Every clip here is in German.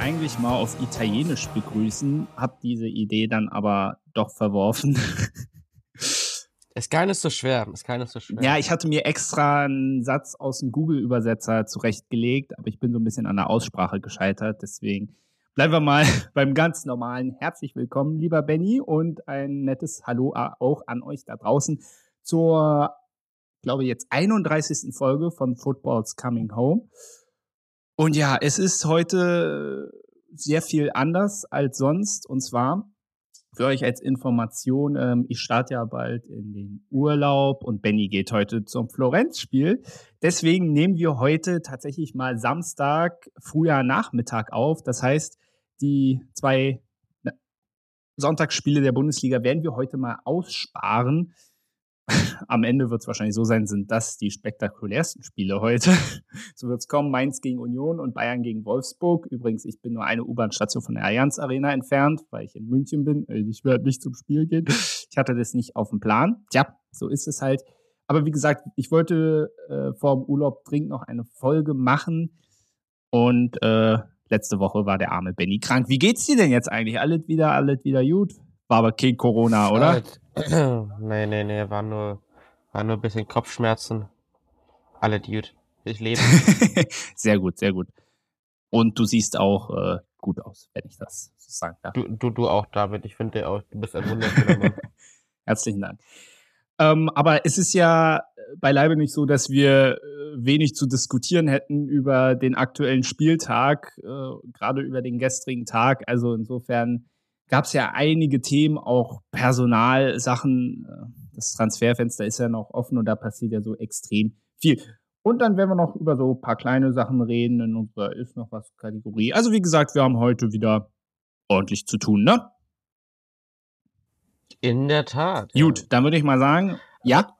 eigentlich mal auf Italienisch begrüßen, hab diese Idee dann aber doch verworfen. Ist gar nicht so schwer. Ist gar nicht so schwer. Ja, ich hatte mir extra einen Satz aus dem Google-Übersetzer zurechtgelegt, aber ich bin so ein bisschen an der Aussprache gescheitert. Deswegen bleiben wir mal beim ganz normalen. Herzlich willkommen, lieber Benny, und ein nettes Hallo auch an euch da draußen zur, glaube ich, jetzt 31. Folge von Football's Coming Home. Und ja, es ist heute sehr viel anders als sonst. Und zwar für euch als Information, ähm, ich starte ja bald in den Urlaub und Benny geht heute zum Florenz-Spiel. Deswegen nehmen wir heute tatsächlich mal Samstag, früher Nachmittag auf. Das heißt, die zwei Sonntagsspiele der Bundesliga werden wir heute mal aussparen am Ende wird es wahrscheinlich so sein, sind das die spektakulärsten Spiele heute. so wird es kommen, Mainz gegen Union und Bayern gegen Wolfsburg. Übrigens, ich bin nur eine U-Bahn-Station von der Allianz Arena entfernt, weil ich in München bin. Also ich werde nicht zum Spiel gehen. Ich hatte das nicht auf dem Plan. Tja, so ist es halt. Aber wie gesagt, ich wollte äh, vor dem Urlaub dringend noch eine Folge machen. Und äh, letzte Woche war der arme Benny krank. Wie geht's dir denn jetzt eigentlich? Alles wieder, alles wieder gut? War aber kein Corona, oder? nee, nee, nee, war nur, war nur ein bisschen Kopfschmerzen. Alle Dude. Ich lebe. sehr gut, sehr gut. Und du siehst auch äh, gut aus, wenn ich das so sagen darf. Du, du, du auch, David. Ich finde auch, du bist ein wunderschöner Mann. Herzlichen Dank. Ähm, aber es ist ja beileibe nicht so, dass wir äh, wenig zu diskutieren hätten über den aktuellen Spieltag, äh, gerade über den gestrigen Tag. Also insofern gab es ja einige Themen, auch Personalsachen. Das Transferfenster ist ja noch offen und da passiert ja so extrem viel. Und dann werden wir noch über so ein paar kleine Sachen reden in unserer Ist noch was Kategorie. Also wie gesagt, wir haben heute wieder ordentlich zu tun, ne? In der Tat. Gut, ja. dann würde ich mal sagen, ja.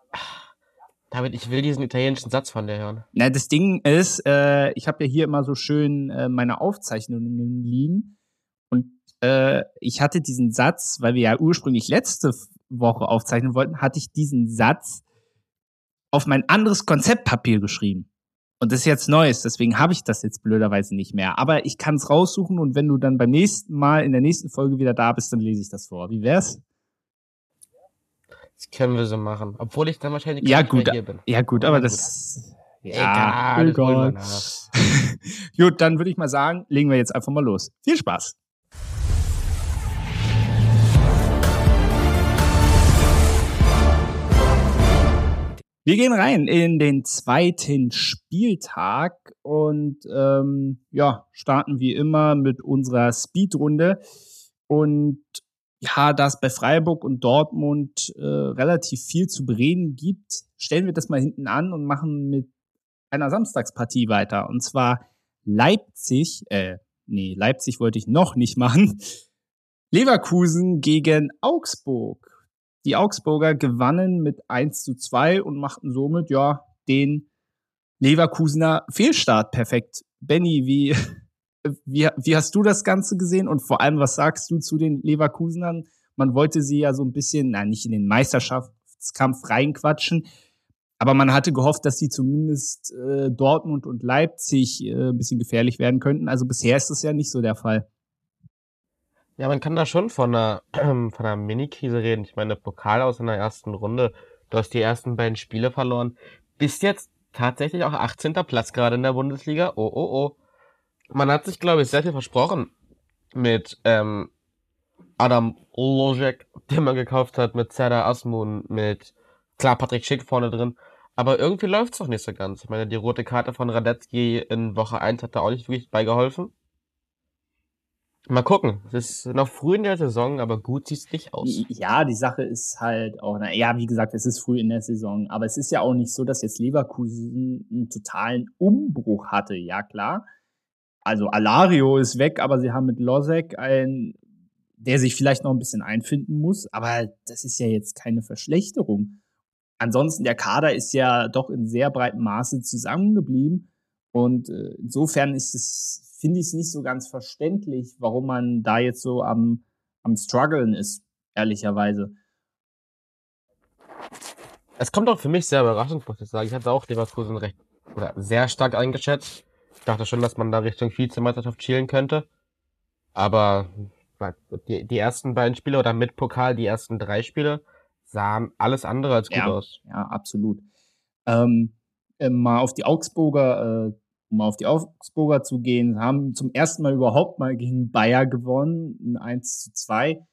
David, ich will diesen italienischen Satz von dir hören. Na, das Ding ist, äh, ich habe ja hier immer so schön äh, meine Aufzeichnungen liegen. Und äh, ich hatte diesen Satz, weil wir ja ursprünglich letzte Woche aufzeichnen wollten, hatte ich diesen Satz auf mein anderes Konzeptpapier geschrieben. Und das ist jetzt Neues, deswegen habe ich das jetzt blöderweise nicht mehr. Aber ich kann es raussuchen und wenn du dann beim nächsten Mal in der nächsten Folge wieder da bist, dann lese ich das vor. Wie wär's? Das können wir so machen. Obwohl ich dann wahrscheinlich ja, gut, hier bin. Ja, gut, aber das. Ja, egal. egal. gut, dann würde ich mal sagen, legen wir jetzt einfach mal los. Viel Spaß. Wir gehen rein in den zweiten Spieltag und ähm, ja, starten wie immer mit unserer Speedrunde. Und ja, da es bei Freiburg und Dortmund äh, relativ viel zu bereden gibt, stellen wir das mal hinten an und machen mit einer Samstagspartie weiter. Und zwar Leipzig, äh, nee, Leipzig wollte ich noch nicht machen. Leverkusen gegen Augsburg. Die Augsburger gewannen mit 1 zu 2 und machten somit ja den Leverkusener Fehlstart perfekt. Benny, wie, wie, wie hast du das Ganze gesehen und vor allem, was sagst du zu den Leverkusenern? Man wollte sie ja so ein bisschen, na, nicht in den Meisterschaftskampf reinquatschen, aber man hatte gehofft, dass sie zumindest äh, Dortmund und Leipzig äh, ein bisschen gefährlich werden könnten. Also bisher ist das ja nicht so der Fall. Ja, man kann da schon von einer, von einer Mini-Krise reden. Ich meine, Pokal aus in der ersten Runde. Du hast die ersten beiden Spiele verloren. Bist jetzt tatsächlich auch 18. Platz gerade in der Bundesliga. Oh, oh, oh. Man hat sich, glaube ich, sehr viel versprochen mit ähm, Adam Lojek, den man gekauft hat, mit Serdar Asmun, mit, klar, Patrick Schick vorne drin. Aber irgendwie läuft's doch nicht so ganz. Ich meine, die rote Karte von Radetzky in Woche 1 hat da auch nicht wirklich beigeholfen. Mal gucken. Es ist noch früh in der Saison, aber gut sieht es nicht aus. Ja, die Sache ist halt auch, na, ja, wie gesagt, es ist früh in der Saison, aber es ist ja auch nicht so, dass jetzt Leverkusen einen totalen Umbruch hatte. Ja, klar. Also Alario ist weg, aber sie haben mit Losek einen, der sich vielleicht noch ein bisschen einfinden muss, aber das ist ja jetzt keine Verschlechterung. Ansonsten, der Kader ist ja doch in sehr breitem Maße zusammengeblieben und äh, insofern ist es finde ich es nicht so ganz verständlich, warum man da jetzt so am, am struggeln ist, ehrlicherweise. Es kommt auch für mich sehr überraschend, muss ich sagen. Ich hatte auch Leverkusen recht oder sehr stark eingeschätzt. Ich dachte schon, dass man da Richtung Vizemeisterschaft schielen könnte. Aber die, die ersten beiden Spiele oder mit Pokal die ersten drei Spiele sahen alles andere als gut ja, aus. Ja, absolut. Ähm, äh, mal auf die Augsburger, äh, um auf die Augsburger zu gehen, haben zum ersten Mal überhaupt mal gegen Bayer gewonnen, ein 1 zu 2.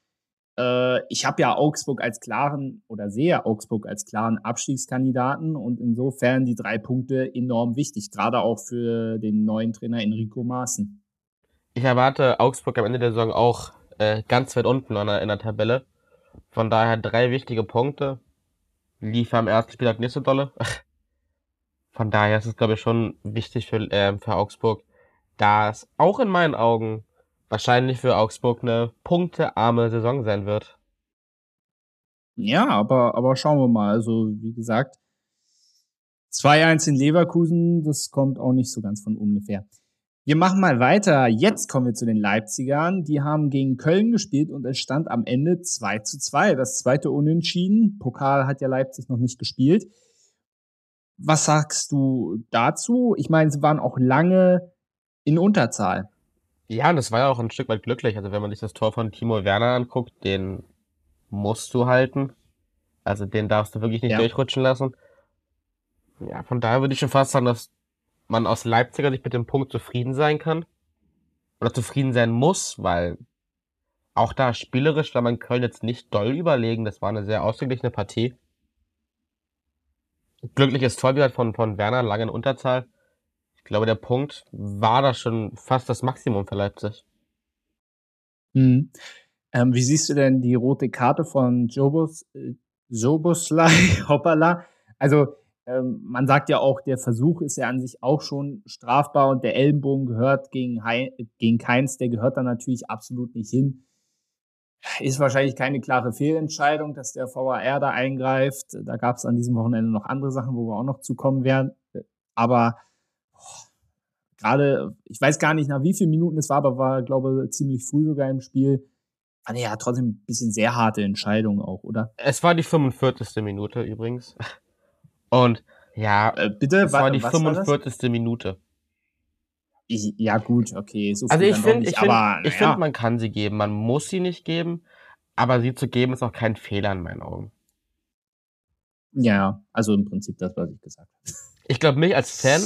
Äh, ich habe ja Augsburg als klaren oder sehe Augsburg als klaren Abstiegskandidaten und insofern die drei Punkte enorm wichtig, gerade auch für den neuen Trainer Enrico Maaßen. Ich erwarte Augsburg am Ende der Saison auch äh, ganz weit unten in der, in der Tabelle. Von daher drei wichtige Punkte. Lief am ersten Spieltag nicht so dolle. Von daher ist es, glaube ich, schon wichtig für, äh, für Augsburg, da es auch in meinen Augen wahrscheinlich für Augsburg eine punktearme Saison sein wird. Ja, aber, aber schauen wir mal. Also, wie gesagt, 2-1 in Leverkusen, das kommt auch nicht so ganz von ungefähr. Wir machen mal weiter. Jetzt kommen wir zu den Leipzigern. Die haben gegen Köln gespielt und es stand am Ende 2 zu 2. Das zweite Unentschieden. Pokal hat ja Leipzig noch nicht gespielt. Was sagst du dazu? Ich meine, sie waren auch lange in Unterzahl. Ja, und das war ja auch ein Stück weit glücklich. Also wenn man sich das Tor von Timo Werner anguckt, den musst du halten. Also den darfst du wirklich nicht ja. durchrutschen lassen. Ja, von daher würde ich schon fast sagen, dass man aus Leipziger Sicht mit dem Punkt zufrieden sein kann. Oder zufrieden sein muss, weil auch da spielerisch war man Köln jetzt nicht doll überlegen. Das war eine sehr ausgeglichene Partie. Glückliches Tor wieder von, von Werner, lange in Unterzahl. Ich glaube, der Punkt war da schon fast das Maximum für Leipzig. Hm. Ähm, wie siehst du denn die rote Karte von Jobos, äh, Joboslai Hoppala? Also, ähm, man sagt ja auch, der Versuch ist ja an sich auch schon strafbar und der Ellenbogen gehört gegen, gegen Keins, der gehört da natürlich absolut nicht hin. Ist wahrscheinlich keine klare Fehlentscheidung, dass der VAR da eingreift. Da gab es an diesem Wochenende noch andere Sachen, wo wir auch noch zukommen werden. Aber gerade, ich weiß gar nicht, nach wie vielen Minuten es war, aber war, glaube ich, ziemlich früh sogar im Spiel. War ja trotzdem ein bisschen sehr harte Entscheidung auch, oder? Es war die 45. Minute übrigens. Und ja, äh, bitte, das war die 45. War Minute. Ich, ja, gut, okay. So also ich finde, ich finde, ja. find, man kann sie geben. Man muss sie nicht geben, aber sie zu geben ist auch kein Fehler in meinen Augen. Ja, also im Prinzip das, was ich gesagt habe. Ich glaube, mich als Fan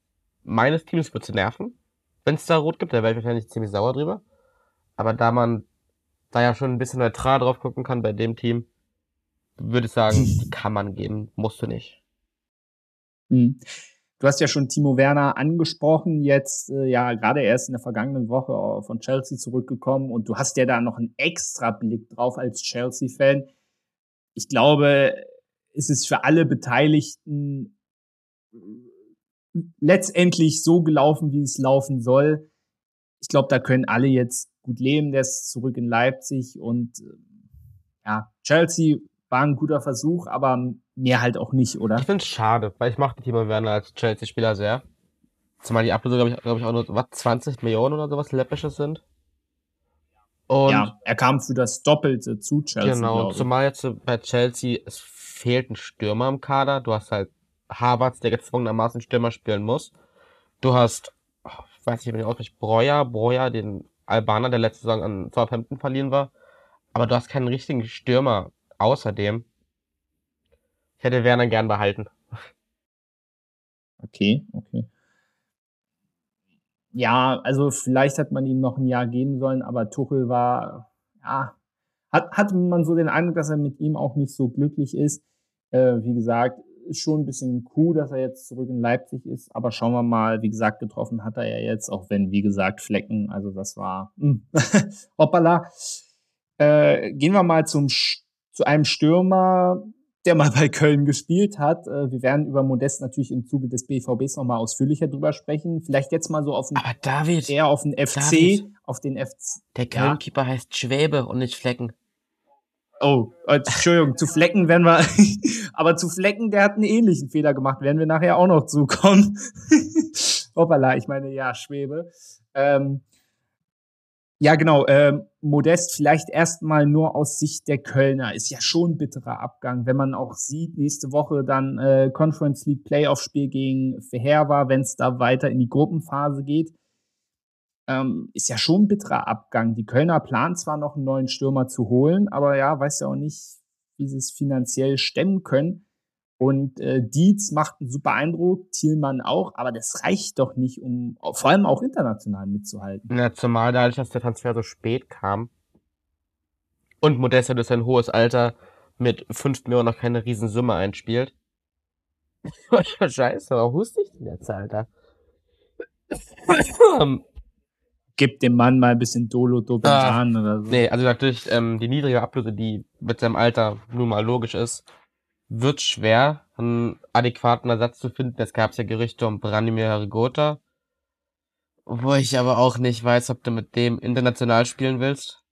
meines Teams wird zu nerven, wenn es da rot gibt. Da wäre ich wahrscheinlich ziemlich sauer drüber. Aber da man da ja schon ein bisschen neutral drauf gucken kann bei dem Team, würde ich sagen, die kann man geben, musst du nicht. Hm. Du hast ja schon Timo Werner angesprochen, jetzt äh, ja gerade erst in der vergangenen Woche von Chelsea zurückgekommen und du hast ja da noch einen extra Blick drauf als Chelsea-Fan. Ich glaube, es ist für alle Beteiligten letztendlich so gelaufen, wie es laufen soll. Ich glaube, da können alle jetzt gut leben. Der ist zurück in Leipzig und äh, ja, Chelsea war ein guter Versuch, aber mehr halt auch nicht, oder? Ich finde es schade, weil ich mochte Timo Werner als Chelsea-Spieler sehr. Zumal die Ablöse, glaube ich, glaube ich, auch nur, was, 20 Millionen oder sowas läppisches sind. Und ja, er kam für das Doppelte zu Chelsea. Genau, zumal jetzt bei Chelsea, es fehlt ein Stürmer im Kader. Du hast halt Harvards, der gezwungenermaßen Stürmer spielen muss. Du hast, oh, ich weiß nicht, wie ich ausspreche, Breuer, Breuer, den Albaner, der letzte Saison an Southampton verliehen war. Aber du hast keinen richtigen Stürmer außerdem. Ich hätte Werner gern behalten. Okay, okay. Ja, also vielleicht hat man ihm noch ein Jahr geben sollen, aber Tuchel war, ja, hat, hat man so den Eindruck, dass er mit ihm auch nicht so glücklich ist. Äh, wie gesagt, ist schon ein bisschen cool, dass er jetzt zurück in Leipzig ist, aber schauen wir mal, wie gesagt, getroffen hat er ja jetzt, auch wenn, wie gesagt, Flecken, also das war, hm. hoppala. Äh, gehen wir mal zum, zu einem Stürmer, der mal bei Köln gespielt hat. Äh, wir werden über Modest natürlich im Zuge des BVBs nochmal ausführlicher drüber sprechen. Vielleicht jetzt mal so auf den, Aber David, eher auf den FC, David, auf den FC. Der Köln-Keeper ja. heißt Schwäbe und nicht Flecken. Oh, Entschuldigung, zu Flecken werden wir, aber zu Flecken, der hat einen ähnlichen Fehler gemacht, werden wir nachher auch noch zukommen. Hoppala, ich meine, ja, Schwebe. Ähm, Ja, genau. Ähm, Modest vielleicht erstmal nur aus Sicht der Kölner. Ist ja schon ein bitterer Abgang, wenn man auch sieht, nächste Woche dann äh, Conference League Playoff-Spiel gegen Verheer wenn es da weiter in die Gruppenphase geht. Ähm, ist ja schon ein bitterer Abgang. Die Kölner planen zwar noch einen neuen Stürmer zu holen, aber ja, weiß ja auch nicht, wie sie es finanziell stemmen können. Und äh, Dietz macht einen super Eindruck, Thielmann auch, aber das reicht doch nicht, um vor allem auch international mitzuhalten. Ja, zumal dadurch, dass der Transfer so spät kam und Modesta durch sein hohes Alter mit 5 Millionen noch keine Riesensumme einspielt. Scheiße, warum huste ich denn jetzt, Alter? Gib dem Mann mal ein bisschen Dolo Dobentan ah, oder so. Nee, also natürlich ähm, die niedrige Ablöse, die mit seinem Alter nun mal logisch ist, wird schwer, einen adäquaten Ersatz zu finden. Es gab ja Gerüchte um Branimir Hergota. Wo ich aber auch nicht weiß, ob du mit dem international spielen willst.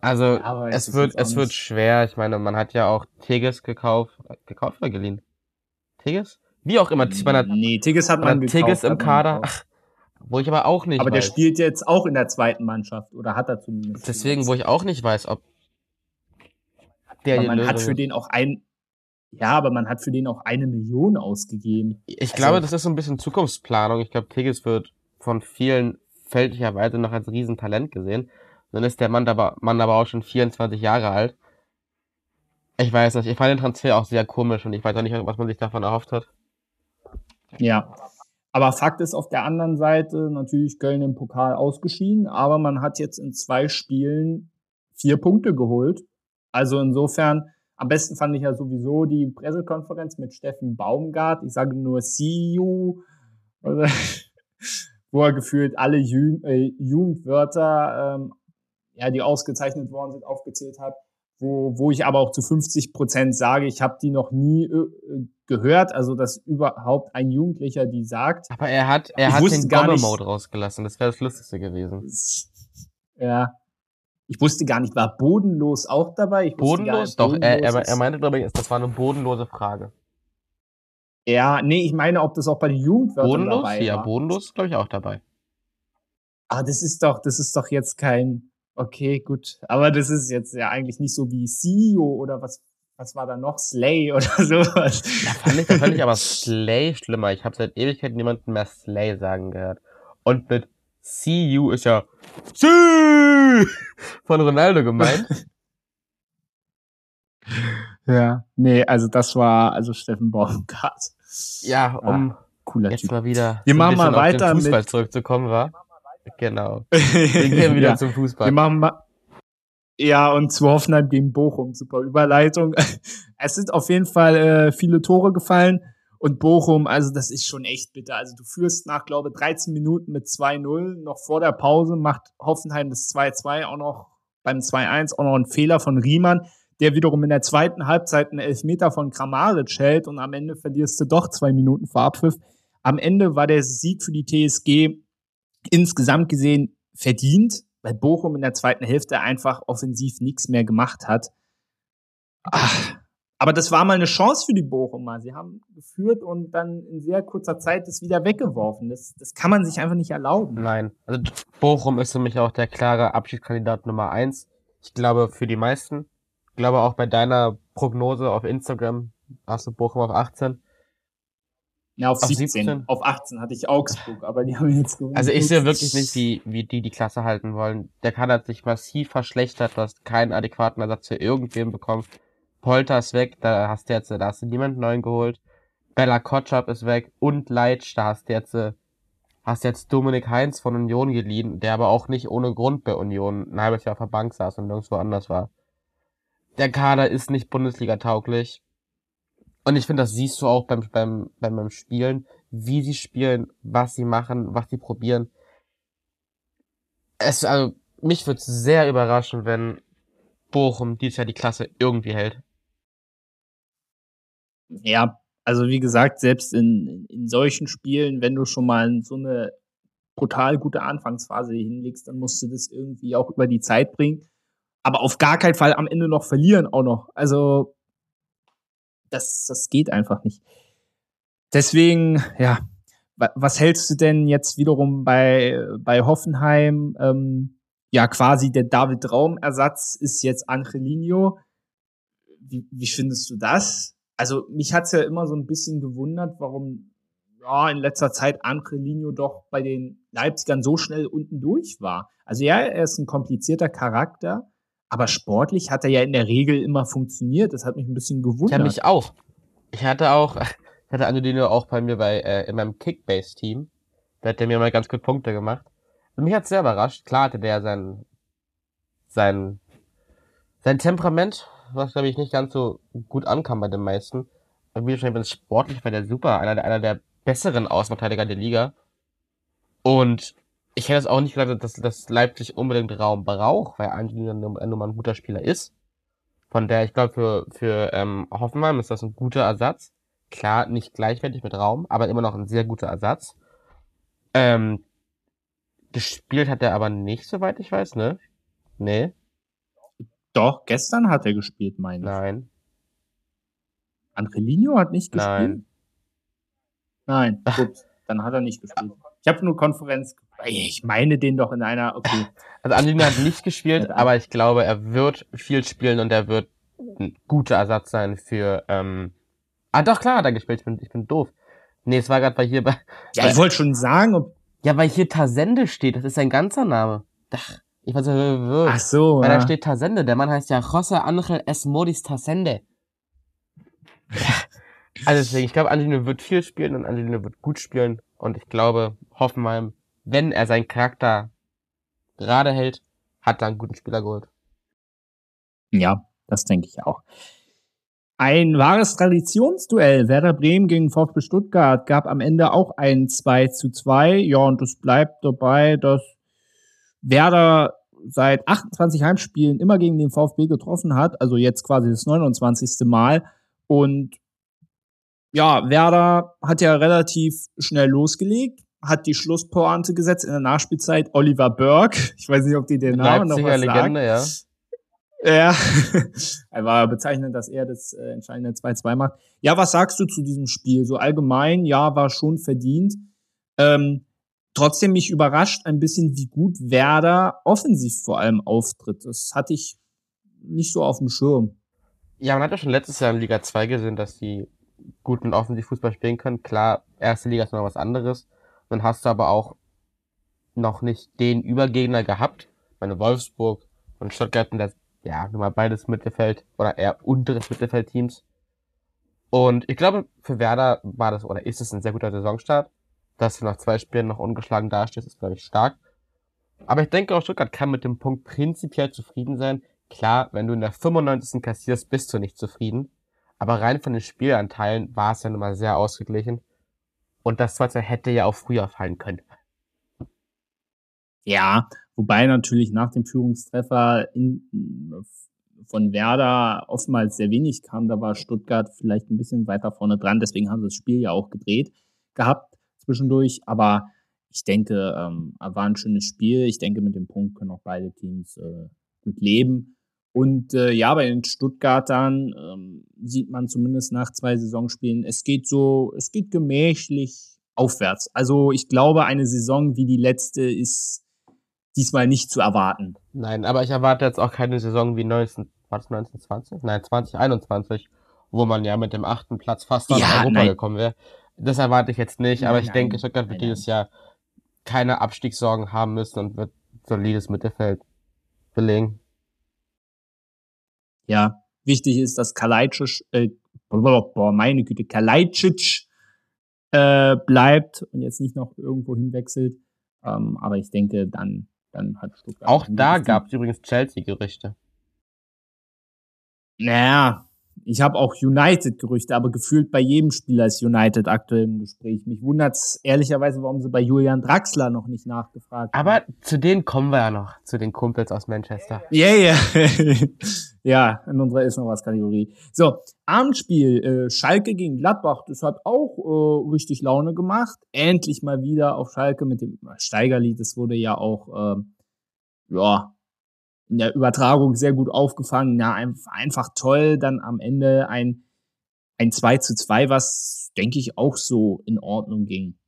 Also, ja, es wird, es wird schwer. Ich meine, man hat ja auch Teges gekauft, gekauft oder geliehen? Teges? Wie auch immer. Ich meine, nee, Teges hat man, man Teges im Kader. Ach, wo ich aber auch nicht Aber weiß. der spielt jetzt auch in der zweiten Mannschaft. Oder hat er zumindest. Deswegen, wo ich auch nicht weiß, ob der aber man hat für den auch ein, ja, aber man hat für den auch eine Million ausgegeben. Ich also, glaube, das ist so ein bisschen Zukunftsplanung. Ich glaube, Tigges wird von vielen fälschlicherweise noch als Riesentalent gesehen. Dann ist der Mann aber, Mann aber auch schon 24 Jahre alt. Ich weiß nicht, ich fand den Transfer auch sehr komisch und ich weiß auch nicht, was man sich davon erhofft hat. Ja. Aber Fakt ist auf der anderen Seite natürlich Köln im Pokal ausgeschieden, aber man hat jetzt in zwei Spielen vier Punkte geholt also insofern, am besten fand ich ja sowieso die Pressekonferenz mit Steffen Baumgart. Ich sage nur see you, wo er gefühlt alle Ju äh, Jugendwörter, ähm, ja, die ausgezeichnet worden sind, aufgezählt hat. Wo, wo ich aber auch zu 50 Prozent sage, ich habe die noch nie äh, gehört, also dass überhaupt ein Jugendlicher die sagt. Aber er hat, er ich hat den Gomme-Mode rausgelassen, das wäre das Lustigste gewesen. Ja, ich wusste gar nicht, war bodenlos auch dabei? Ich bodenlos? Nicht, Doch, bodenlos er, er, er meinte, glaube ich, das war eine bodenlose Frage. Ja, nee, ich meine, ob das auch bei den Jugendwörtern bodenlos? dabei war. Ja, bodenlos, glaube ich, auch dabei. Ah, das ist doch, das ist doch jetzt kein, okay, gut. Aber das ist jetzt ja eigentlich nicht so wie CEO oder was, was war da noch? Slay oder sowas. Da fand ich, da fand ich aber Slay schlimmer. Ich habe seit Ewigkeit niemanden mehr Slay sagen gehört. Und mit See you ist ja See von Ronaldo gemeint. ja, nee, also das war also Steffen Baumgart. Ja, ah, um ah, cooler jetzt typ. mal wieder wir machen mal weiter auf den Fußball mit zurückzukommen, war. Genau. Wir gehen wieder ja, zum Fußball. Wir machen mal ja, und zu Hoffenheim gegen Bochum. Super Überleitung. Es sind auf jeden Fall äh, viele Tore gefallen. Und Bochum, also das ist schon echt bitter. Also du führst nach, glaube 13 Minuten mit 2-0. Noch vor der Pause macht Hoffenheim das 2-2 auch noch beim 2-1 auch noch einen Fehler von Riemann, der wiederum in der zweiten Halbzeit einen Elfmeter von Kramaric hält und am Ende verlierst du doch zwei Minuten vor Abpfiff. Am Ende war der Sieg für die TSG insgesamt gesehen verdient, weil Bochum in der zweiten Hälfte einfach offensiv nichts mehr gemacht hat. Ach, aber das war mal eine Chance für die Bochumer. Sie haben geführt und dann in sehr kurzer Zeit das wieder weggeworfen. Das, das kann man sich einfach nicht erlauben. Nein. Also Bochum ist für mich auch der klare Abschiedskandidat Nummer eins. Ich glaube für die meisten. Ich glaube auch bei deiner Prognose auf Instagram hast du Bochum auf 18. Ja, auf, auf 17. 17. Auf 18 hatte ich Augsburg, aber die haben jetzt gewonnen. Also ich sehe wirklich nicht, wie, wie die die Klasse halten wollen. Der Kader hat sich massiv verschlechtert, du hast keinen adäquaten Ersatz für irgendwen bekommen. Polter ist weg, da hast du jetzt, da hast du niemanden neuen geholt. Bella Kotschap ist weg und Leitsch, da hast du jetzt, hast jetzt Dominik Heinz von Union geliehen, der aber auch nicht ohne Grund bei Union ein halbes Jahr auf der Bank saß und nirgendwo anders war. Der Kader ist nicht Bundesliga tauglich. Und ich finde, das siehst du auch beim, beim, beim, beim Spielen, wie sie spielen, was sie machen, was sie probieren. Es, also, mich würde sehr überraschen, wenn Bochum dieses Jahr die Klasse irgendwie hält. Ja, also wie gesagt, selbst in, in solchen Spielen, wenn du schon mal so eine brutal gute Anfangsphase hinlegst, dann musst du das irgendwie auch über die Zeit bringen. Aber auf gar keinen Fall am Ende noch verlieren auch noch. Also das, das geht einfach nicht. Deswegen, ja, was hältst du denn jetzt wiederum bei, bei Hoffenheim? Ähm, ja, quasi der David Raum-Ersatz ist jetzt Angelino. Wie, wie findest du das? Also mich hat's ja immer so ein bisschen gewundert, warum ja, in letzter Zeit Angelino doch bei den Leipzigern so schnell unten durch war. Also ja, er ist ein komplizierter Charakter, aber sportlich hat er ja in der Regel immer funktioniert. Das hat mich ein bisschen gewundert. Ja, mich auch. Ich hatte auch, ich hatte Angelino auch bei mir bei, äh, in meinem Kickbase-Team. Da hat er mir mal ganz gut Punkte gemacht. Und mich hat's sehr überrascht. Klar hatte der sein, sein, sein Temperament, was glaube ich nicht ganz so gut ankam bei den meisten. Aber wie schon sportlich war der super. Einer der, einer der besseren Außenverteidiger der Liga. Und ich hätte es auch nicht gedacht, dass, dass Leipzig unbedingt Raum braucht, weil Angelino nun mal ein guter Spieler ist. Von der, ich glaube, für, für ähm, Hoffenheim ist das ein guter Ersatz. Klar, nicht gleichwertig mit Raum, aber immer noch ein sehr guter Ersatz. Ähm, gespielt hat er aber nicht, soweit ich weiß, ne? Nee. Doch, gestern hat er gespielt, meine ich. Nein. Angelino hat nicht gespielt? Nein. Nein, gut, dann hat er nicht gespielt. Ich habe nur Konferenz. Ich meine den doch in einer. Okay. Also Angelino hat nicht gespielt, aber ich glaube, er wird viel spielen und er wird ein guter Ersatz sein für. Ähm ah, doch klar hat er gespielt. Ich bin, ich bin doof. Nee, es war gerade bei hier bei. Ja, ich wollte schon sagen, ob. Ja, weil hier Tasende steht. Das ist sein ganzer Name. Ach, ich weiß nicht, Ach so. Weil ja. da steht Tasende. Der Mann heißt ja José Angel S. Modis Tasende. Also deswegen, ich glaube, Angelino wird viel spielen und Angelino wird gut spielen. Und ich glaube, Hoffenheim, wenn er seinen Charakter gerade hält, hat er einen guten Spieler geholt. Ja, das denke ich auch. Ein wahres Traditionsduell. Werder Bremen gegen VfB Stuttgart gab am Ende auch ein 2 zu 2. Ja, und es bleibt dabei, dass Werder seit 28 Heimspielen immer gegen den VfB getroffen hat. Also jetzt quasi das 29. Mal. Und ja, Werder hat ja relativ schnell losgelegt, hat die Schlusspointe gesetzt in der Nachspielzeit. Oliver Burke, ich weiß nicht, ob die den Namen noch was Legende, sagt. ja. Ja, er war bezeichnend, dass er das äh, entscheidende 2-2 macht. Ja, was sagst du zu diesem Spiel? So allgemein, ja, war schon verdient. Ähm, trotzdem mich überrascht ein bisschen, wie gut Werder offensiv vor allem auftritt. Das hatte ich nicht so auf dem Schirm. Ja, man hat ja schon letztes Jahr in Liga 2 gesehen, dass die guten Offensivfußball spielen können. Klar, erste Liga ist noch was anderes. Dann hast du aber auch noch nicht den Übergegner gehabt. Meine Wolfsburg und Stuttgart sind das, ja, nun mal beides Mittelfeld oder eher unteres Mittelfeldteams. Und ich glaube, für Werder war das oder ist es ein sehr guter Saisonstart. Dass du nach zwei Spielen noch ungeschlagen dastehst, ist, glaube ich, stark. Aber ich denke auch, Stuttgart kann mit dem Punkt prinzipiell zufrieden sein. Klar, wenn du in der 95. kassierst, bist du nicht zufrieden. Aber rein von den Spielanteilen war es ja nun mal sehr ausgeglichen. Und das 2 hätte ja auch früher fallen können. Ja, wobei natürlich nach dem Führungstreffer in, von Werder oftmals sehr wenig kam. Da war Stuttgart vielleicht ein bisschen weiter vorne dran. Deswegen haben sie das Spiel ja auch gedreht gehabt zwischendurch. Aber ich denke, ähm, war ein schönes Spiel. Ich denke, mit dem Punkt können auch beide Teams äh, gut leben. Und äh, ja, bei den Stuttgartern ähm, sieht man zumindest nach zwei Saisonspielen, es geht so, es geht gemächlich aufwärts. Also ich glaube, eine Saison wie die letzte ist diesmal nicht zu erwarten. Nein, aber ich erwarte jetzt auch keine Saison wie 19, was, 1920? Nein, 2021, wo man ja mit dem achten Platz fast nach Ja, Europa nein. gekommen wäre. Das erwarte ich jetzt nicht, aber Nein, ich nein, denke, Stuttgart wird nein, dieses Jahr keine Abstiegssorgen haben müssen und wird solides Mittelfeld belegen. Ja, wichtig ist, dass Kalajdzic, äh, boah, meine Güte, Kalajdzic äh, bleibt und jetzt nicht noch irgendwo hinwechselt. Ähm, aber ich denke, dann, dann hat Stuttgart. Auch da gab es übrigens Chelsea-Gerüchte. Naja, ich habe auch United-Gerüchte, aber gefühlt bei jedem Spieler ist United aktuell im Gespräch. Mich wundert's ehrlicherweise, warum sie bei Julian Draxler noch nicht nachgefragt haben. Aber zu denen kommen wir ja noch, zu den Kumpels aus Manchester. Ja, ja. ja, in unserer ist noch was Kategorie. So, Abendspiel, äh, Schalke gegen Gladbach, das hat auch äh, richtig Laune gemacht. Endlich mal wieder auf Schalke mit dem Steigerlied. Das wurde ja auch, ähm, ja, in der Übertragung sehr gut aufgefangen. Ja, einfach, toll. Dann am Ende ein, ein 2 zu 2, was, denke ich, auch so in Ordnung ging.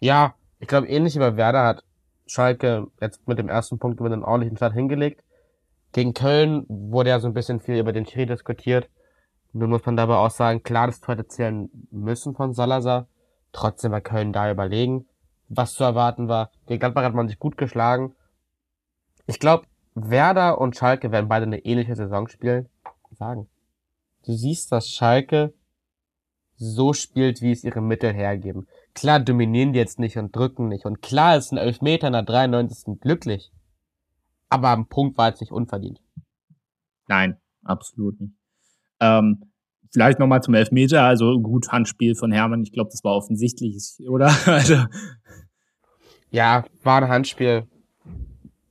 Ja, ich glaube, ähnlich wie bei Werder hat Schalke jetzt mit dem ersten Punkt über einen ordentlichen Start hingelegt. Gegen Köln wurde ja so ein bisschen viel über den Schiri diskutiert. Nun muss man dabei auch sagen, klar, das Tor hätte zählen müssen von Salazar. Trotzdem war Köln da überlegen, was zu erwarten war. Gegen Gladbach hat man sich gut geschlagen. Ich glaube, Werder und Schalke werden beide eine ähnliche Saison spielen. Sagen. Du siehst, dass Schalke so spielt, wie es ihre Mittel hergeben. Klar dominieren die jetzt nicht und drücken nicht. Und klar ist ein Elfmeter in der 93. glücklich. Aber am Punkt war es nicht unverdient. Nein, absolut nicht. Ähm, vielleicht nochmal zum Elfmeter. Also gut, Handspiel von Hermann. Ich glaube, das war offensichtlich, oder? also. Ja, war ein Handspiel.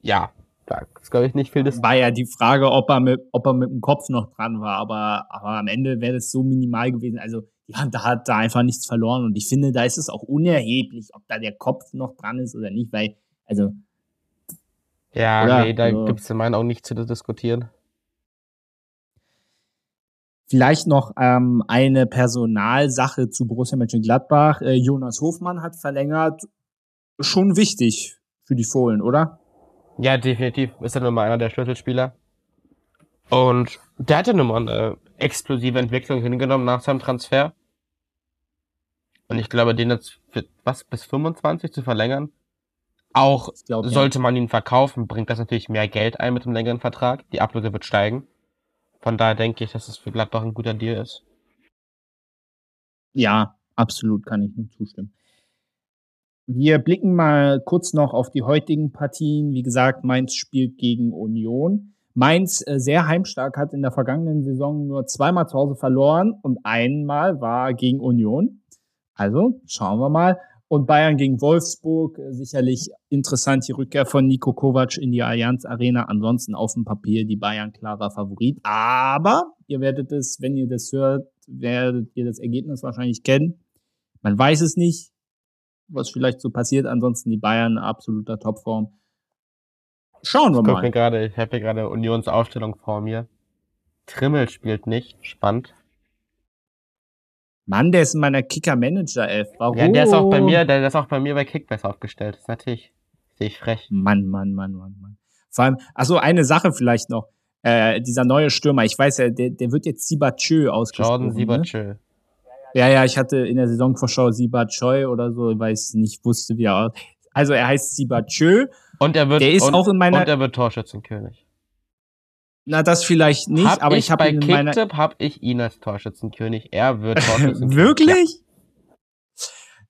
Ja, da ist, glaube ich, nicht viel. Das war ja die Frage, ob er mit, ob er mit dem Kopf noch dran war. Aber, aber am Ende wäre das so minimal gewesen. Also, ja, da hat da einfach nichts verloren. Und ich finde, da ist es auch unerheblich, ob da der Kopf noch dran ist oder nicht, weil, also. Ja, oder? nee, da also, gibt es in meinen Augen nichts zu diskutieren. Vielleicht noch ähm, eine Personalsache zu Borussia Mönchengladbach. Äh, Jonas Hofmann hat verlängert. Schon wichtig für die Fohlen, oder? Ja, definitiv. Ist er nun mal einer der Schlüsselspieler. Und der hatte nun mal eine explosive Entwicklung hingenommen nach seinem Transfer. Und ich glaube, den jetzt für, was bis 25 zu verlängern, auch glaub, sollte ja. man ihn verkaufen, bringt das natürlich mehr Geld ein mit dem längeren Vertrag. Die Ablöse wird steigen. Von daher denke ich, dass es für Gladbach ein guter Deal ist. Ja, absolut kann ich nur zustimmen. Wir blicken mal kurz noch auf die heutigen Partien. Wie gesagt, Mainz spielt gegen Union. Mainz äh, sehr heimstark hat in der vergangenen Saison nur zweimal zu Hause verloren und einmal war gegen Union. Also schauen wir mal. Und Bayern gegen Wolfsburg, äh, sicherlich interessant die Rückkehr von Nico Kovac in die Allianz Arena. Ansonsten auf dem Papier die Bayern klarer Favorit. Aber ihr werdet es, wenn ihr das hört, werdet ihr das Ergebnis wahrscheinlich kennen. Man weiß es nicht was vielleicht so passiert. Ansonsten die Bayern absoluter Topform. Schauen wir ich mal. Mir grade, ich habe hier gerade Unionsaufstellung vor mir. Trimmel spielt nicht. Spannend. Mann, der ist in meiner Kicker-Manager-Elf. Warum? Ja, der ist auch bei mir, der ist auch bei mir bei Kickbase aufgestellt. Das ist natürlich, sehe ich frech. Mann, Mann, Mann, Mann, Mann. Vor allem, also eine Sache vielleicht noch. Äh, dieser neue Stürmer, ich weiß ja, der, der wird jetzt Sibachö ausgesprochen. Jordan Sibachö. Ne? Ja, ja, ich hatte in der Saisonvorschau Siba Choi oder so, weil ich nicht wusste, wie er Also er heißt Siba Chö. Und er wird, der ist und, auch in meiner. Und er wird Torschützenkönig. Na, das vielleicht nicht, hab aber ich, ich habe bei in meiner habe ich ihn als Torschützenkönig. Er wird Torschützenkönig. Wirklich? Ja.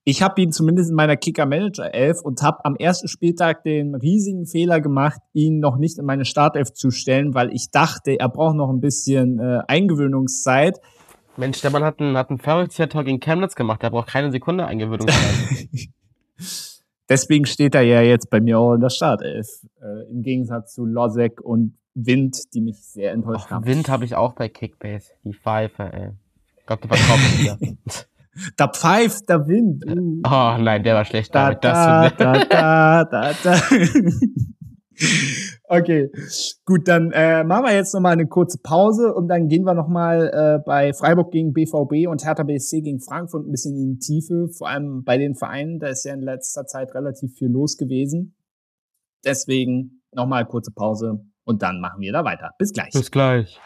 Ich habe ihn zumindest in meiner Kicker Manager 11 und habe am ersten Spieltag den riesigen Fehler gemacht, ihn noch nicht in meine Startelf zu stellen, weil ich dachte, er braucht noch ein bisschen äh, Eingewöhnungszeit. Mensch, der Mann hat einen, hat einen Verrücktheitstor gegen Chemnitz gemacht. Der braucht keine Sekunde Eingewöhnungszeit. Deswegen steht er ja jetzt bei mir auch in der Startelf. Äh, Im Gegensatz zu Losek und Wind, die mich sehr enttäuscht Och, haben. Wind habe ich auch bei Kickbase. Die Pfeife, ey. Ich glaube, der war wieder. da pfeift der Wind. Uh. Oh nein, der war schlecht. Da, da, da, da, da, da. Okay, gut, dann äh, machen wir jetzt nochmal eine kurze Pause und dann gehen wir nochmal äh, bei Freiburg gegen BVB und Hertha BSC gegen Frankfurt ein bisschen in die Tiefe, vor allem bei den Vereinen, da ist ja in letzter Zeit relativ viel los gewesen. Deswegen nochmal kurze Pause und dann machen wir da weiter. Bis gleich. Bis gleich.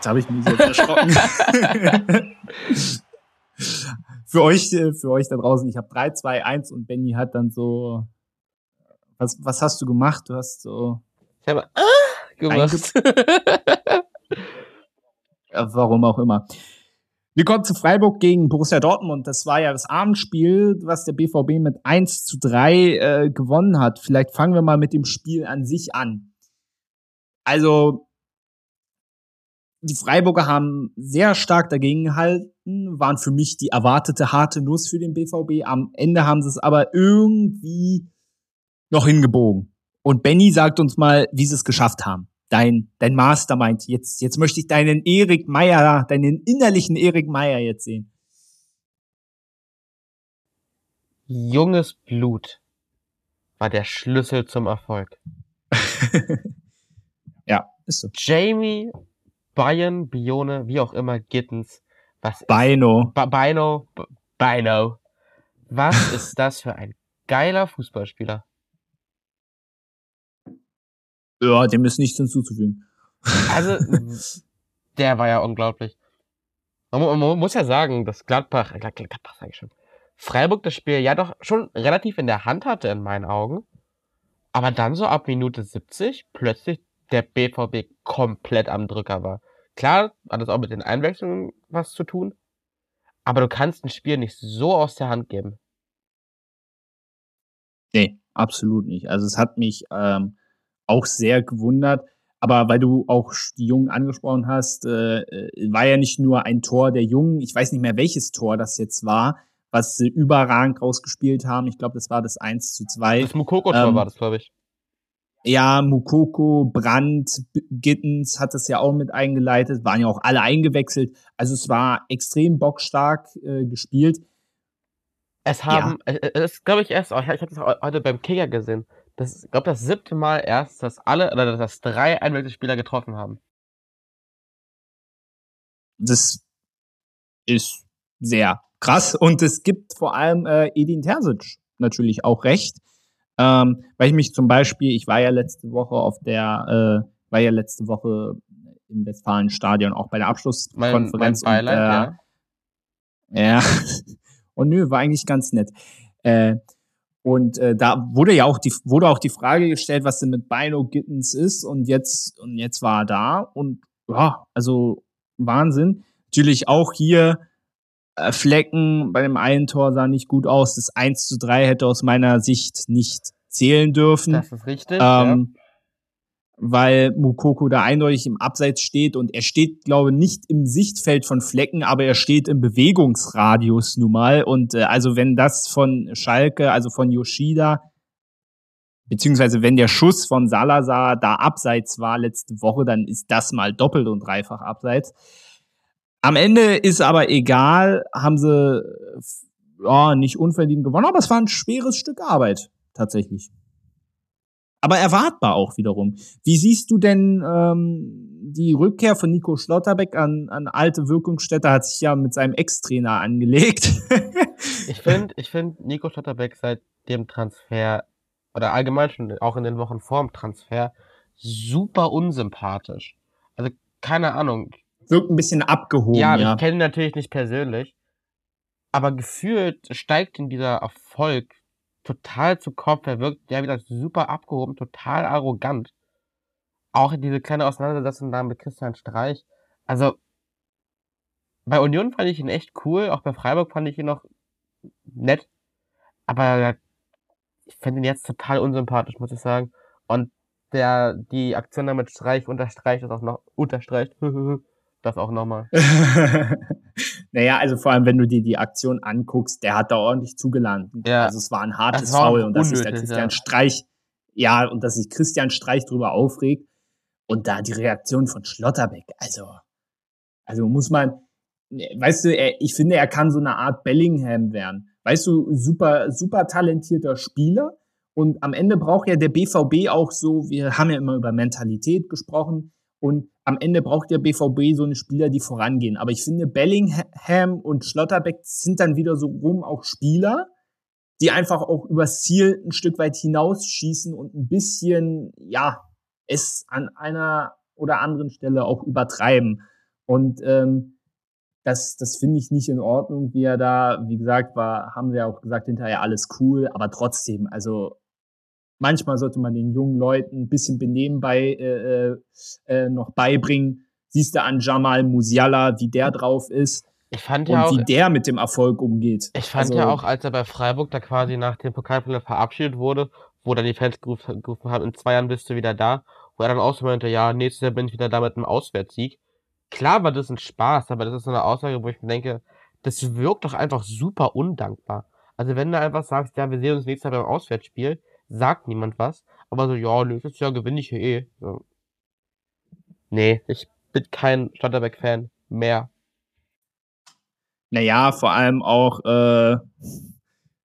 Gott, habe ich mich jetzt erschrocken. für euch, äh, für euch da draußen, ich habe 3, 2, 1 und Benny hat dann so. Was, was hast du gemacht? Du hast so. Ich habe ah gemacht. ja, warum auch immer. Wir kommen zu Freiburg gegen Borussia Dortmund. Das war ja das Abendspiel, was der BVB mit 1 zu 3 äh, gewonnen hat. Vielleicht fangen wir mal mit dem Spiel an sich an. Also, die Freiburger haben sehr stark dagegen gehalten, waren für mich die erwartete harte Nuss für den BVB. Am Ende haben sie es aber irgendwie noch hingebogen. Und Benny sagt uns mal, wie sie es geschafft haben. Dein, dein Mastermind. Jetzt, jetzt möchte ich deinen Erik Meier, deinen innerlichen Erik Meier jetzt sehen. Junges Blut war der Schlüssel zum Erfolg. Ja, ist so. Jamie, Bayern, Bione, wie auch immer, Gittens. Was Bino. Ba Bino, B Bino. Was ist das für ein geiler Fußballspieler? Ja, dem ist nichts hinzuzufügen. Also, der war ja unglaublich. Man, man muss ja sagen, dass Gladbach, äh, Glad- Gladbach sag ich schon, Freiburg das Spiel ja doch schon relativ in der Hand hatte in meinen Augen. Aber dann so ab Minute 70 plötzlich der BVB komplett am Drücker war. Klar, hat das auch mit den Einwechslungen was zu tun. Aber du kannst ein Spiel nicht so aus der Hand geben. Nee, absolut nicht. Also es hat mich ähm, auch sehr gewundert. Aber weil du auch die Jungen angesprochen hast, äh, äh, war ja nicht nur ein Tor der Jungen, ich weiß nicht mehr, welches Tor das jetzt war, was sie überragend rausgespielt haben. Ich glaube, das war das 1 zu 2. Das Mukoko-Tor Ähm, war das, glaube ich. Ja, Mukoko, Brandt, Gittens hat das ja auch mit eingeleitet, waren ja auch alle eingewechselt. Also es war extrem bockstark äh, gespielt. Es haben, äh, äh, es glaube ich, erst, oh, ich, ich habe das heu- heute beim Kicker gesehen. Das ist, glaube das siebte Mal erst, dass alle, oder dass drei Einwechselspieler getroffen haben. Das ist sehr krass. Und es gibt vor allem äh, Edin Terzic natürlich auch recht. Ähm, weil ich mich zum Beispiel, ich war ja letzte Woche auf der, äh, war ja letzte Woche im Westfalenstadion auch bei der Mein, mein Abschlusskonferenz. Beileid, und, äh, ja. Ja. Und nö, war eigentlich ganz nett. Äh, und äh, da wurde ja auch die wurde auch die Frage gestellt, was denn mit Bino Gittens ist und jetzt und jetzt war er da und ja, also Wahnsinn. Natürlich auch hier Flecken bei dem einen Tor sah nicht gut aus. Das 1 zu 3 hätte aus meiner Sicht nicht zählen dürfen Das ist richtig. ja. ähm, weil Mukoko da eindeutig im Abseits steht und er steht, glaube nicht im Sichtfeld von Flecken, aber er steht im Bewegungsradius nun mal. Und äh, also wenn das von Schalke, also von Yoshida, beziehungsweise wenn der Schuss von Salazar da abseits war letzte Woche, dann ist das mal doppelt und dreifach abseits. Am Ende ist aber egal, haben sie ja nicht unverdient gewonnen, aber es war ein schweres Stück Arbeit tatsächlich aber erwartbar auch wiederum. Wie siehst du denn ähm, die Rückkehr von Nico Schlotterbeck an, an alte Wirkungsstätte? Hat sich ja mit seinem Ex-Trainer angelegt. Ich finde, ich finde Nico Schlotterbeck seit dem Transfer oder allgemein schon auch in den Wochen vorm Transfer super unsympathisch. Also keine Ahnung. Wirkt ein bisschen abgehoben, ja, ja. ich kenne ihn natürlich nicht persönlich, aber gefühlt steigt ihm dieser Erfolg total zu Kopf. Er wirkt ja wieder super abgehoben, total arrogant. Auch diese kleine Auseinandersetzung da mit Christian Streich. Also bei Union fand ich ihn echt cool, auch bei Freiburg fand ich ihn noch nett. Aber ich finde ihn jetzt total unsympathisch, muss ich sagen. Und der, die Aktion da mit Streich unterstreicht das auch noch, unterstreicht, das auch nochmal. naja, also vor allem, wenn du dir die Aktion anguckst, der hat da ordentlich zugeladen. Ja. Also es war ein hartes Das war Foul und dass sich der Christian ja. Streich, ja, und dass sich Christian Streich drüber aufregt. Und da die Reaktion von Schlotterbeck, also, also muss man, weißt du, er, ich finde, er kann so eine Art Bellingham werden. Weißt du, super, super talentierter Spieler. Und am Ende braucht ja der BVB auch so, wir haben ja immer über Mentalität gesprochen. Und am Ende braucht der BVB so eine Spieler, die vorangehen. Aber ich finde, Bellingham und Schlotterbeck sind dann wieder so rum auch Spieler, die einfach auch übers Ziel ein Stück weit hinausschießen und ein bisschen, ja, es an einer oder anderen Stelle auch übertreiben. Und ähm, das, das finde ich nicht in Ordnung, wie er da, wie gesagt, war, haben sie ja auch gesagt, hinterher alles cool, aber trotzdem, also manchmal sollte man den jungen Leuten ein bisschen Benehmen bei äh, äh, noch beibringen. Siehst du an Jamal Musiala, wie der drauf ist Ich fand und ja auch, wie der mit dem Erfolg umgeht. ich fand Also, ja auch, als er bei Freiburg da quasi nach dem Pokalfinale verabschiedet wurde, wo dann die Fans gerufen, gerufen haben, in zwei Jahren bist du wieder da, wo er dann auch so meinte, ja, nächstes Jahr bin ich wieder da mit einem Auswärtssieg. Klar war das ein Spaß, aber das ist so eine Aussage, wo ich mir denke, das wirkt doch einfach super undankbar. Also wenn du einfach sagst, ja, wir sehen uns nächstes Jahr beim Auswärtsspiel, sagt niemand was, aber so, ja, nächstes Jahr gewinne ich hier eh. So. Nee, ich bin kein Stotterbeck-Fan mehr. Naja, vor allem auch, äh,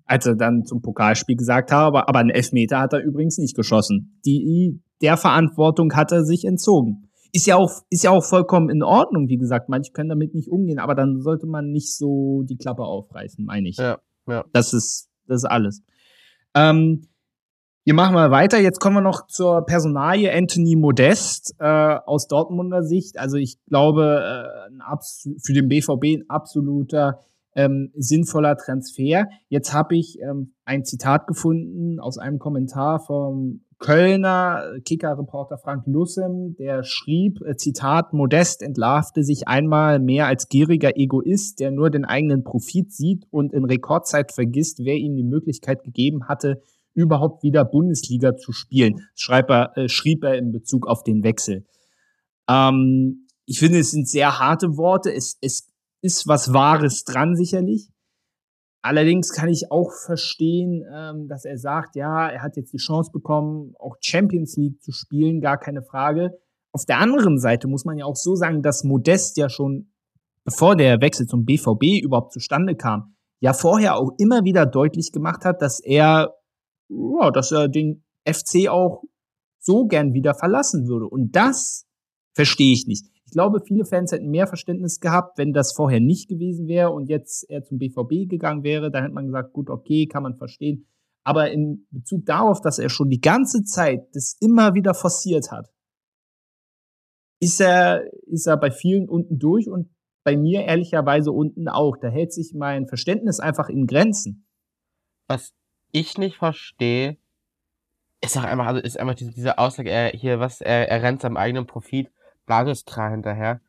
als er dann zum Pokalspiel gesagt hat, aber, aber einen Elfmeter hat er übrigens nicht geschossen. Die, der Verantwortung hat er sich entzogen. Ist ja auch, ist ja auch vollkommen in Ordnung, wie gesagt. Manche können damit nicht umgehen, aber dann sollte man nicht so die Klappe aufreißen, meine ich. Ja, ja. Das ist, das ist alles. Ähm, wir machen mal weiter. Jetzt kommen wir noch zur Personalie Anthony Modest äh, aus Dortmunder Sicht. Also ich glaube, äh, für den BVB ein absoluter ähm, sinnvoller Transfer. Jetzt habe ich ähm, ein Zitat gefunden aus einem Kommentar vom Kölner Kicker-Reporter Frank Lussem, der schrieb, äh, Zitat, Modest entlarvte sich einmal mehr als gieriger Egoist, der nur den eigenen Profit sieht und in Rekordzeit vergisst, wer ihm die Möglichkeit gegeben hatte, überhaupt wieder Bundesliga zu spielen. Schreib er, äh, schrieb er in Bezug auf den Wechsel. Ähm, ich finde, es sind sehr harte Worte. Es, es ist was Wahres dran, sicherlich. Allerdings kann ich auch verstehen, ähm, dass er sagt, ja, er hat jetzt die Chance bekommen, auch Champions League zu spielen, gar keine Frage. Auf der anderen Seite muss man ja auch so sagen, dass Modest ja schon, bevor der Wechsel zum BVB überhaupt zustande kam, ja vorher auch immer wieder deutlich gemacht hat, dass er, ja, dass er den FC auch so gern wieder verlassen würde. Und das verstehe ich nicht. Ich glaube, viele Fans hätten mehr Verständnis gehabt, wenn das vorher nicht gewesen wäre und jetzt er zum BVB gegangen wäre. Da hätte man gesagt, gut, okay, kann man verstehen. Aber in Bezug darauf, dass er schon die ganze Zeit das immer wieder forciert hat, ist er, ist er bei vielen unten durch und bei mir ehrlicherweise unten auch. Da hält sich mein Verständnis einfach in Grenzen. Was ich nicht verstehe, ist auch einfach, also ist einfach diese, diese Aussage, er hier, was, er, er rennt seinem eigenen Profit. Bladestra hinterher.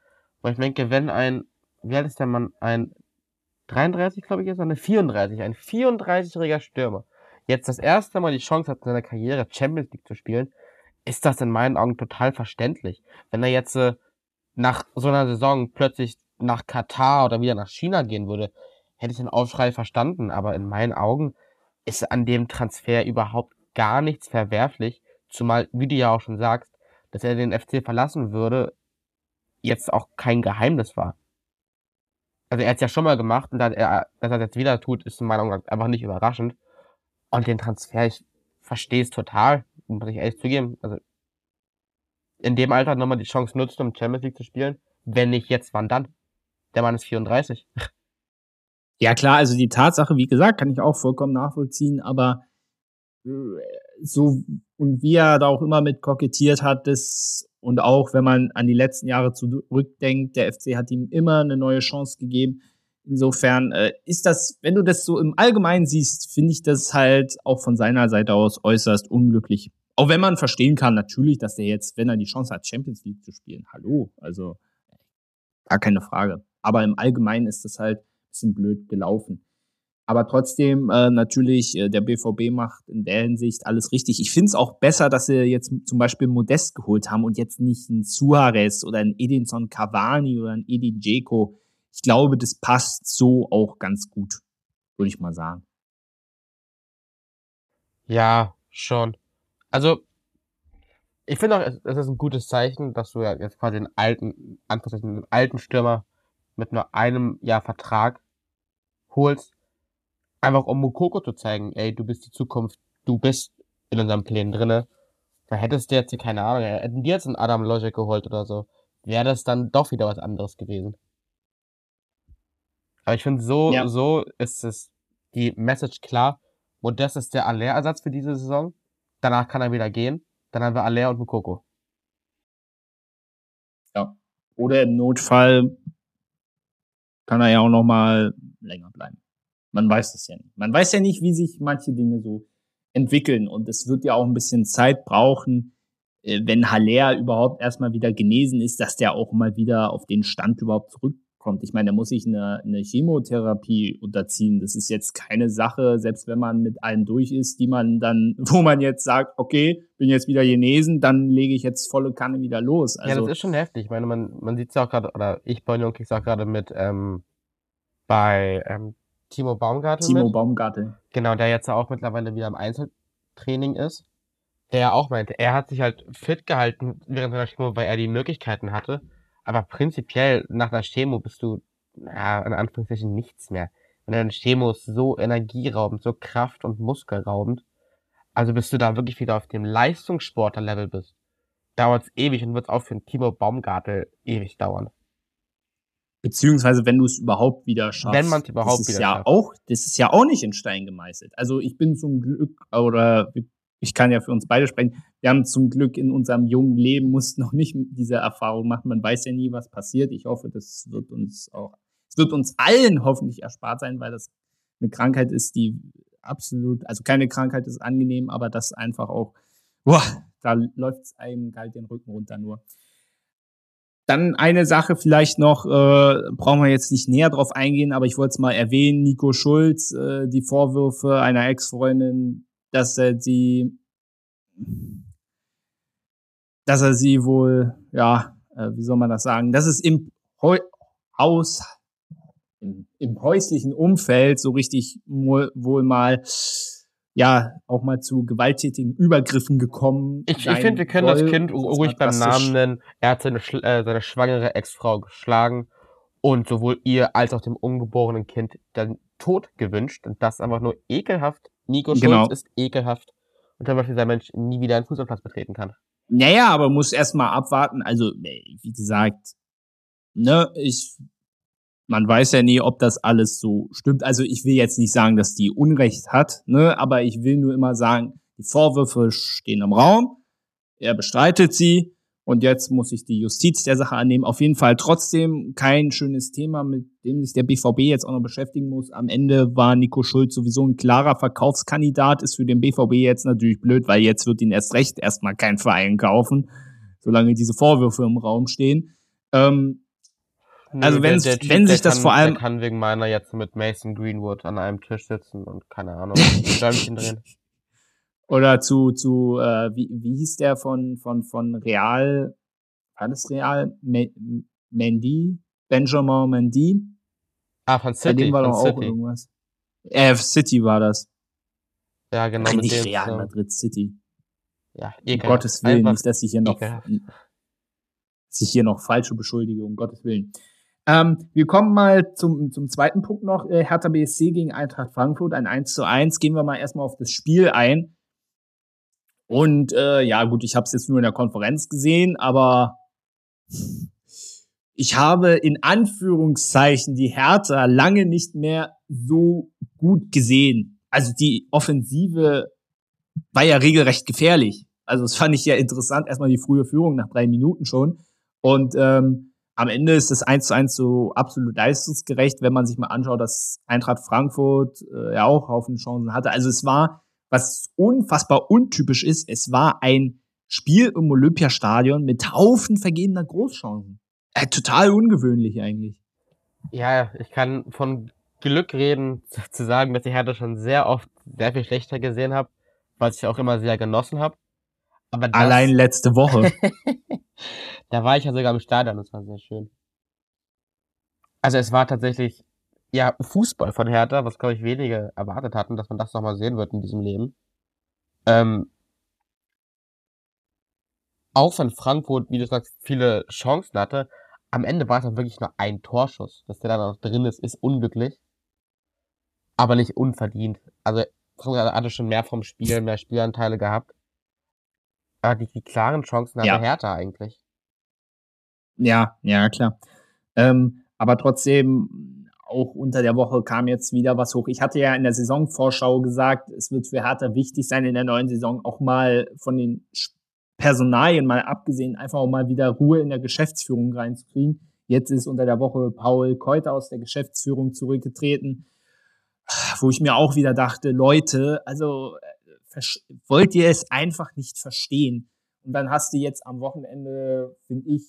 Weil ich denke, wenn ein, alt ist der Mann? Ein 33, glaube ich, ist eine 34, ein 34-jähriger Stürmer, jetzt das erste Mal die Chance hat, in seiner Karriere Champions League zu spielen, ist das in meinen Augen total verständlich. Wenn er jetzt äh, nach so einer Saison plötzlich nach Katar oder wieder nach China gehen würde, hätte ich den Aufschrei verstanden. Aber in meinen Augen ist an dem Transfer überhaupt gar nichts verwerflich. Zumal, wie du ja auch schon sagst, dass er den FC verlassen würde, jetzt auch kein Geheimnis war. Also er hat es ja schon mal gemacht und dass er, dass er jetzt wieder tut, ist in meiner Meinung einfach nicht überraschend. Und den Transfer, ich verstehe es total, muss ich ehrlich zugeben. Also in dem Alter nochmal die Chance nutzen, um Champions League zu spielen. Wenn nicht jetzt, wann dann? Der Mann ist 34. Ja klar, also die Tatsache, wie gesagt, kann ich auch vollkommen nachvollziehen, aber äh, so und wie er da auch immer mit kokettiert hat, das und auch wenn man an die letzten Jahre zurückdenkt, der FC hat ihm immer eine neue Chance gegeben. Insofern äh, ist das, wenn du das so im Allgemeinen siehst, finde ich das halt auch von seiner Seite aus äußerst unglücklich. Auch wenn man verstehen kann, natürlich, dass der jetzt, wenn er die Chance hat, Champions League zu spielen, hallo, also gar keine Frage. Aber im Allgemeinen ist das halt bisschen blöd gelaufen. Aber trotzdem, äh, natürlich, äh, der BVB macht in der Hinsicht alles richtig. Ich finde es auch besser, dass sie jetzt zum Beispiel Modest geholt haben und jetzt nicht einen Suarez oder einen Edinson Cavani oder einen Edin Dzeko. Ich glaube, das passt so auch ganz gut, würde ich mal sagen. Ja, schon. Also, ich finde auch, es ist ein gutes Zeichen, dass du ja jetzt quasi den alten, den alten Stürmer mit nur einem Jahr Vertrag holst einfach um Mukoko zu zeigen, ey, du bist die Zukunft, du bist in unserem Plänen drinne. Da hättest du jetzt, keine Ahnung, hätten die jetzt einen Adam Logic geholt oder so, wäre das dann doch wieder was anderes gewesen. Aber ich finde, so, ja. so ist es die Message klar. Modest ist der Aller-Ersatz für diese Saison. Danach kann er wieder gehen. Dann haben wir Aller und Mukoko. Ja. Oder im Notfall kann er ja auch noch mal länger bleiben. Man weiß es ja nicht. Man weiß ja nicht, wie sich manche Dinge so entwickeln. Und es wird ja auch ein bisschen Zeit brauchen, äh, wenn Haller überhaupt erstmal wieder genesen ist, dass der auch mal wieder auf den Stand überhaupt zurückkommt. Ich meine, da muss sich eine, eine Chemotherapie unterziehen. Das ist jetzt keine Sache, selbst wenn man mit allen durch ist, die man dann, wo man jetzt sagt, okay, bin jetzt wieder genesen, dann lege ich jetzt volle Kanne wieder los. Also, ja, das also ist schon heftig. Ich meine, man, man sieht es ja auch gerade, oder ich bei Union krieg's auch gerade mit ähm, bei ähm, Timo Baumgartel. Timo mit. Baumgartel. Genau, der jetzt auch mittlerweile wieder im Einzeltraining ist. Der ja auch meinte, er hat sich halt fit gehalten während seiner Chemo, weil er die Möglichkeiten hatte. Aber prinzipiell nach der Chemo bist du, ja, in Anführungszeichen nichts mehr. Und deine Chemo ist so energieraubend, so kraft- und muskelraubend. Also bis du da wirklich wieder auf dem Leistungssportler-Level bist, dauert es ewig und wird auch für einen Timo Baumgartel ewig dauern. Beziehungsweise, wenn du es überhaupt wieder schaffst. Wenn man es überhaupt das ist wieder ja schafft. auch, das ist ja auch nicht in Stein gemeißelt. Also ich bin zum Glück, oder ich kann ja für uns beide sprechen, wir haben zum Glück in unserem jungen Leben mussten noch nicht diese Erfahrung machen. Man weiß ja nie, was passiert. Ich hoffe, das wird uns auch, es wird uns allen hoffentlich erspart sein, weil das eine Krankheit ist, die absolut, also keine Krankheit ist angenehm, aber das einfach auch, boah, da läuft es einem kalt den Rücken runter nur. Dann eine Sache vielleicht noch, äh, brauchen wir jetzt nicht näher drauf eingehen, aber ich wollte es mal erwähnen, Nico Schulz, äh, die Vorwürfe einer Ex-Freundin, dass er sie, dass er sie wohl, ja, äh, wie soll man das sagen, dass es im Heu Haus, im, im häuslichen Umfeld so richtig wohl, mal, ja, auch mal zu gewalttätigen Übergriffen gekommen. Ich, ich finde, wir können soll. das Kind ruhig beim. Namen nennen. Er hat seine, äh, seine schwangere Ex-Frau geschlagen und sowohl ihr als auch dem ungeborenen Kind den Tod gewünscht. Und das einfach nur ekelhaft. Nico Schulz Genau. ist ekelhaft. Und zum Beispiel sein Mensch nie wieder einen Fußballplatz betreten kann. Naja, aber muss erstmal abwarten. Also, wie gesagt, ne, ich, man weiß ja nie, ob das alles so stimmt. Also, ich will jetzt nicht sagen, dass die Unrecht hat, ne, aber ich will nur immer sagen, die Vorwürfe stehen im Raum. Er bestreitet sie. Und jetzt muss sich die Justiz der Sache annehmen. Auf jeden Fall trotzdem kein schönes Thema, mit dem sich der BVB jetzt auch noch beschäftigen muss. Am Ende war Nico Schulz sowieso ein klarer Verkaufskandidat, ist für den BVB jetzt natürlich blöd, weil jetzt wird ihn erst recht erstmal kein Verein kaufen, solange diese Vorwürfe im Raum stehen. Ähm, Also Nö, wenn's- der- der Typ, wenn der sich das kann, vor allem- Der kann wegen meiner jetzt mit Mason Greenwood an einem Tisch sitzen und keine Ahnung, Däumchen drehen. Oder zu, zu äh, wie, wie hieß der von, von, von Real, war das Real? Me- Mendy? Benjamin Mendy? Ah, von Bei City. dem war doch auch City. irgendwas. Äh, City war das. Ja, genau. Nein, nicht Real zusammen. Madrid City. Ja, Um ekelhaft. Gottes Willen, Einfach nicht, dass ich hier noch, ekelhaft. dass ich hier noch falsche beschuldige, um Gottes Willen. Ähm, wir kommen mal zum, zum zweiten Punkt noch. Äh, Hertha BSC gegen Eintracht Frankfurt, ein 1 zu 1. Gehen wir mal erstmal auf das Spiel ein. Und äh, ja, gut, ich habe es jetzt nur in der Konferenz gesehen, aber ich habe in Anführungszeichen die Hertha lange nicht mehr so gut gesehen. Also die Offensive war ja regelrecht gefährlich. Also das fand ich ja interessant. Erstmal die frühe Führung nach drei Minuten schon. Und ähm, am Ende ist das 1 zu 1 so absolut leistungsgerecht, wenn man sich mal anschaut, dass Eintracht Frankfurt äh, ja auch Haufen Chancen hatte. Also es war, was unfassbar untypisch ist, es war ein Spiel im Olympiastadion mit Haufen vergebener Großchancen. Äh, total ungewöhnlich eigentlich. Ja, ich kann von Glück reden, zu, sagen, dass ich Hertha schon sehr oft sehr viel schlechter gesehen habe, was ich auch immer sehr genossen habe. Aber das, Allein letzte Woche. da war ich ja sogar im Stadion, das war sehr schön. Also es war tatsächlich, ja, Fußball von Hertha, was glaube ich wenige erwartet hatten, dass man das nochmal sehen wird in diesem Leben. Ähm, auch wenn Frankfurt, wie du sagst, viele Chancen hatte, am Ende war es dann wirklich nur ein Torschuss. Dass der dann noch drin ist, ist unglücklich. Aber nicht unverdient. Also, Frankfurt hatte schon mehr vom Spiel, mehr Spielanteile gehabt. Aber die, die klaren Chancen hatte Ja. Hertha eigentlich. Ja, ja, klar. Ähm, aber trotzdem, auch unter der Woche kam jetzt wieder was hoch. Ich hatte ja in der Saisonvorschau gesagt, es wird für Hertha wichtig sein, in der neuen Saison auch mal von den Personalien mal abgesehen, einfach auch mal wieder Ruhe in der Geschäftsführung reinzukriegen. Jetzt ist unter der Woche Paul Keuter aus der Geschäftsführung zurückgetreten, wo ich mir auch wieder dachte, Leute, also äh, wollt ihr es einfach nicht verstehen? Und dann hast du jetzt am Wochenende, finde ich,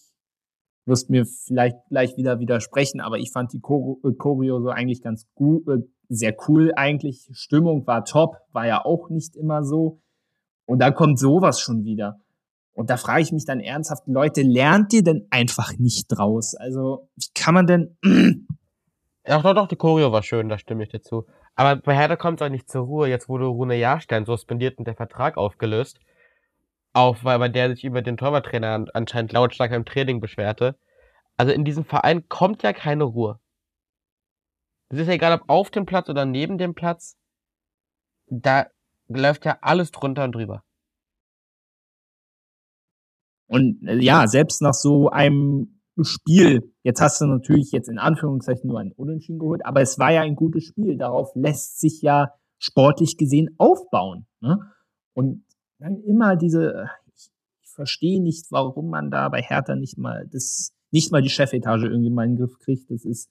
wirst mir vielleicht gleich wieder widersprechen, aber ich fand die Choreo, äh, Choreo so eigentlich ganz gut, äh, sehr cool eigentlich. Stimmung war top, war ja auch nicht immer so. Und da kommt sowas schon wieder. Und da frage ich mich dann ernsthaft, Leute, lernt ihr denn einfach nicht draus? Also, wie kann man denn, Ja, doch, doch, die Choreo war schön, da stimme ich dir zu. Aber bei Hertha kommt es auch nicht zur Ruhe. Jetzt wurde Rune Jahrstein suspendiert und der Vertrag aufgelöst. Auch weil, weil der sich über den Torwarttrainer an, anscheinend lautstark im Training beschwerte. Also in diesem Verein kommt ja keine Ruhe. Das ist ja egal, ob auf dem Platz oder neben dem Platz. Da läuft ja alles drunter und drüber. Und äh, ja, selbst nach so einem Spiel, jetzt hast du natürlich jetzt in Anführungszeichen nur ein Unentschieden geholt, aber es war ja ein gutes Spiel. Darauf lässt sich ja sportlich gesehen aufbauen. Ne? Und dann immer diese, ich, ich verstehe nicht, warum man da bei Hertha nicht mal das, nicht mal die Chefetage irgendwie mal in den Griff kriegt. Das ist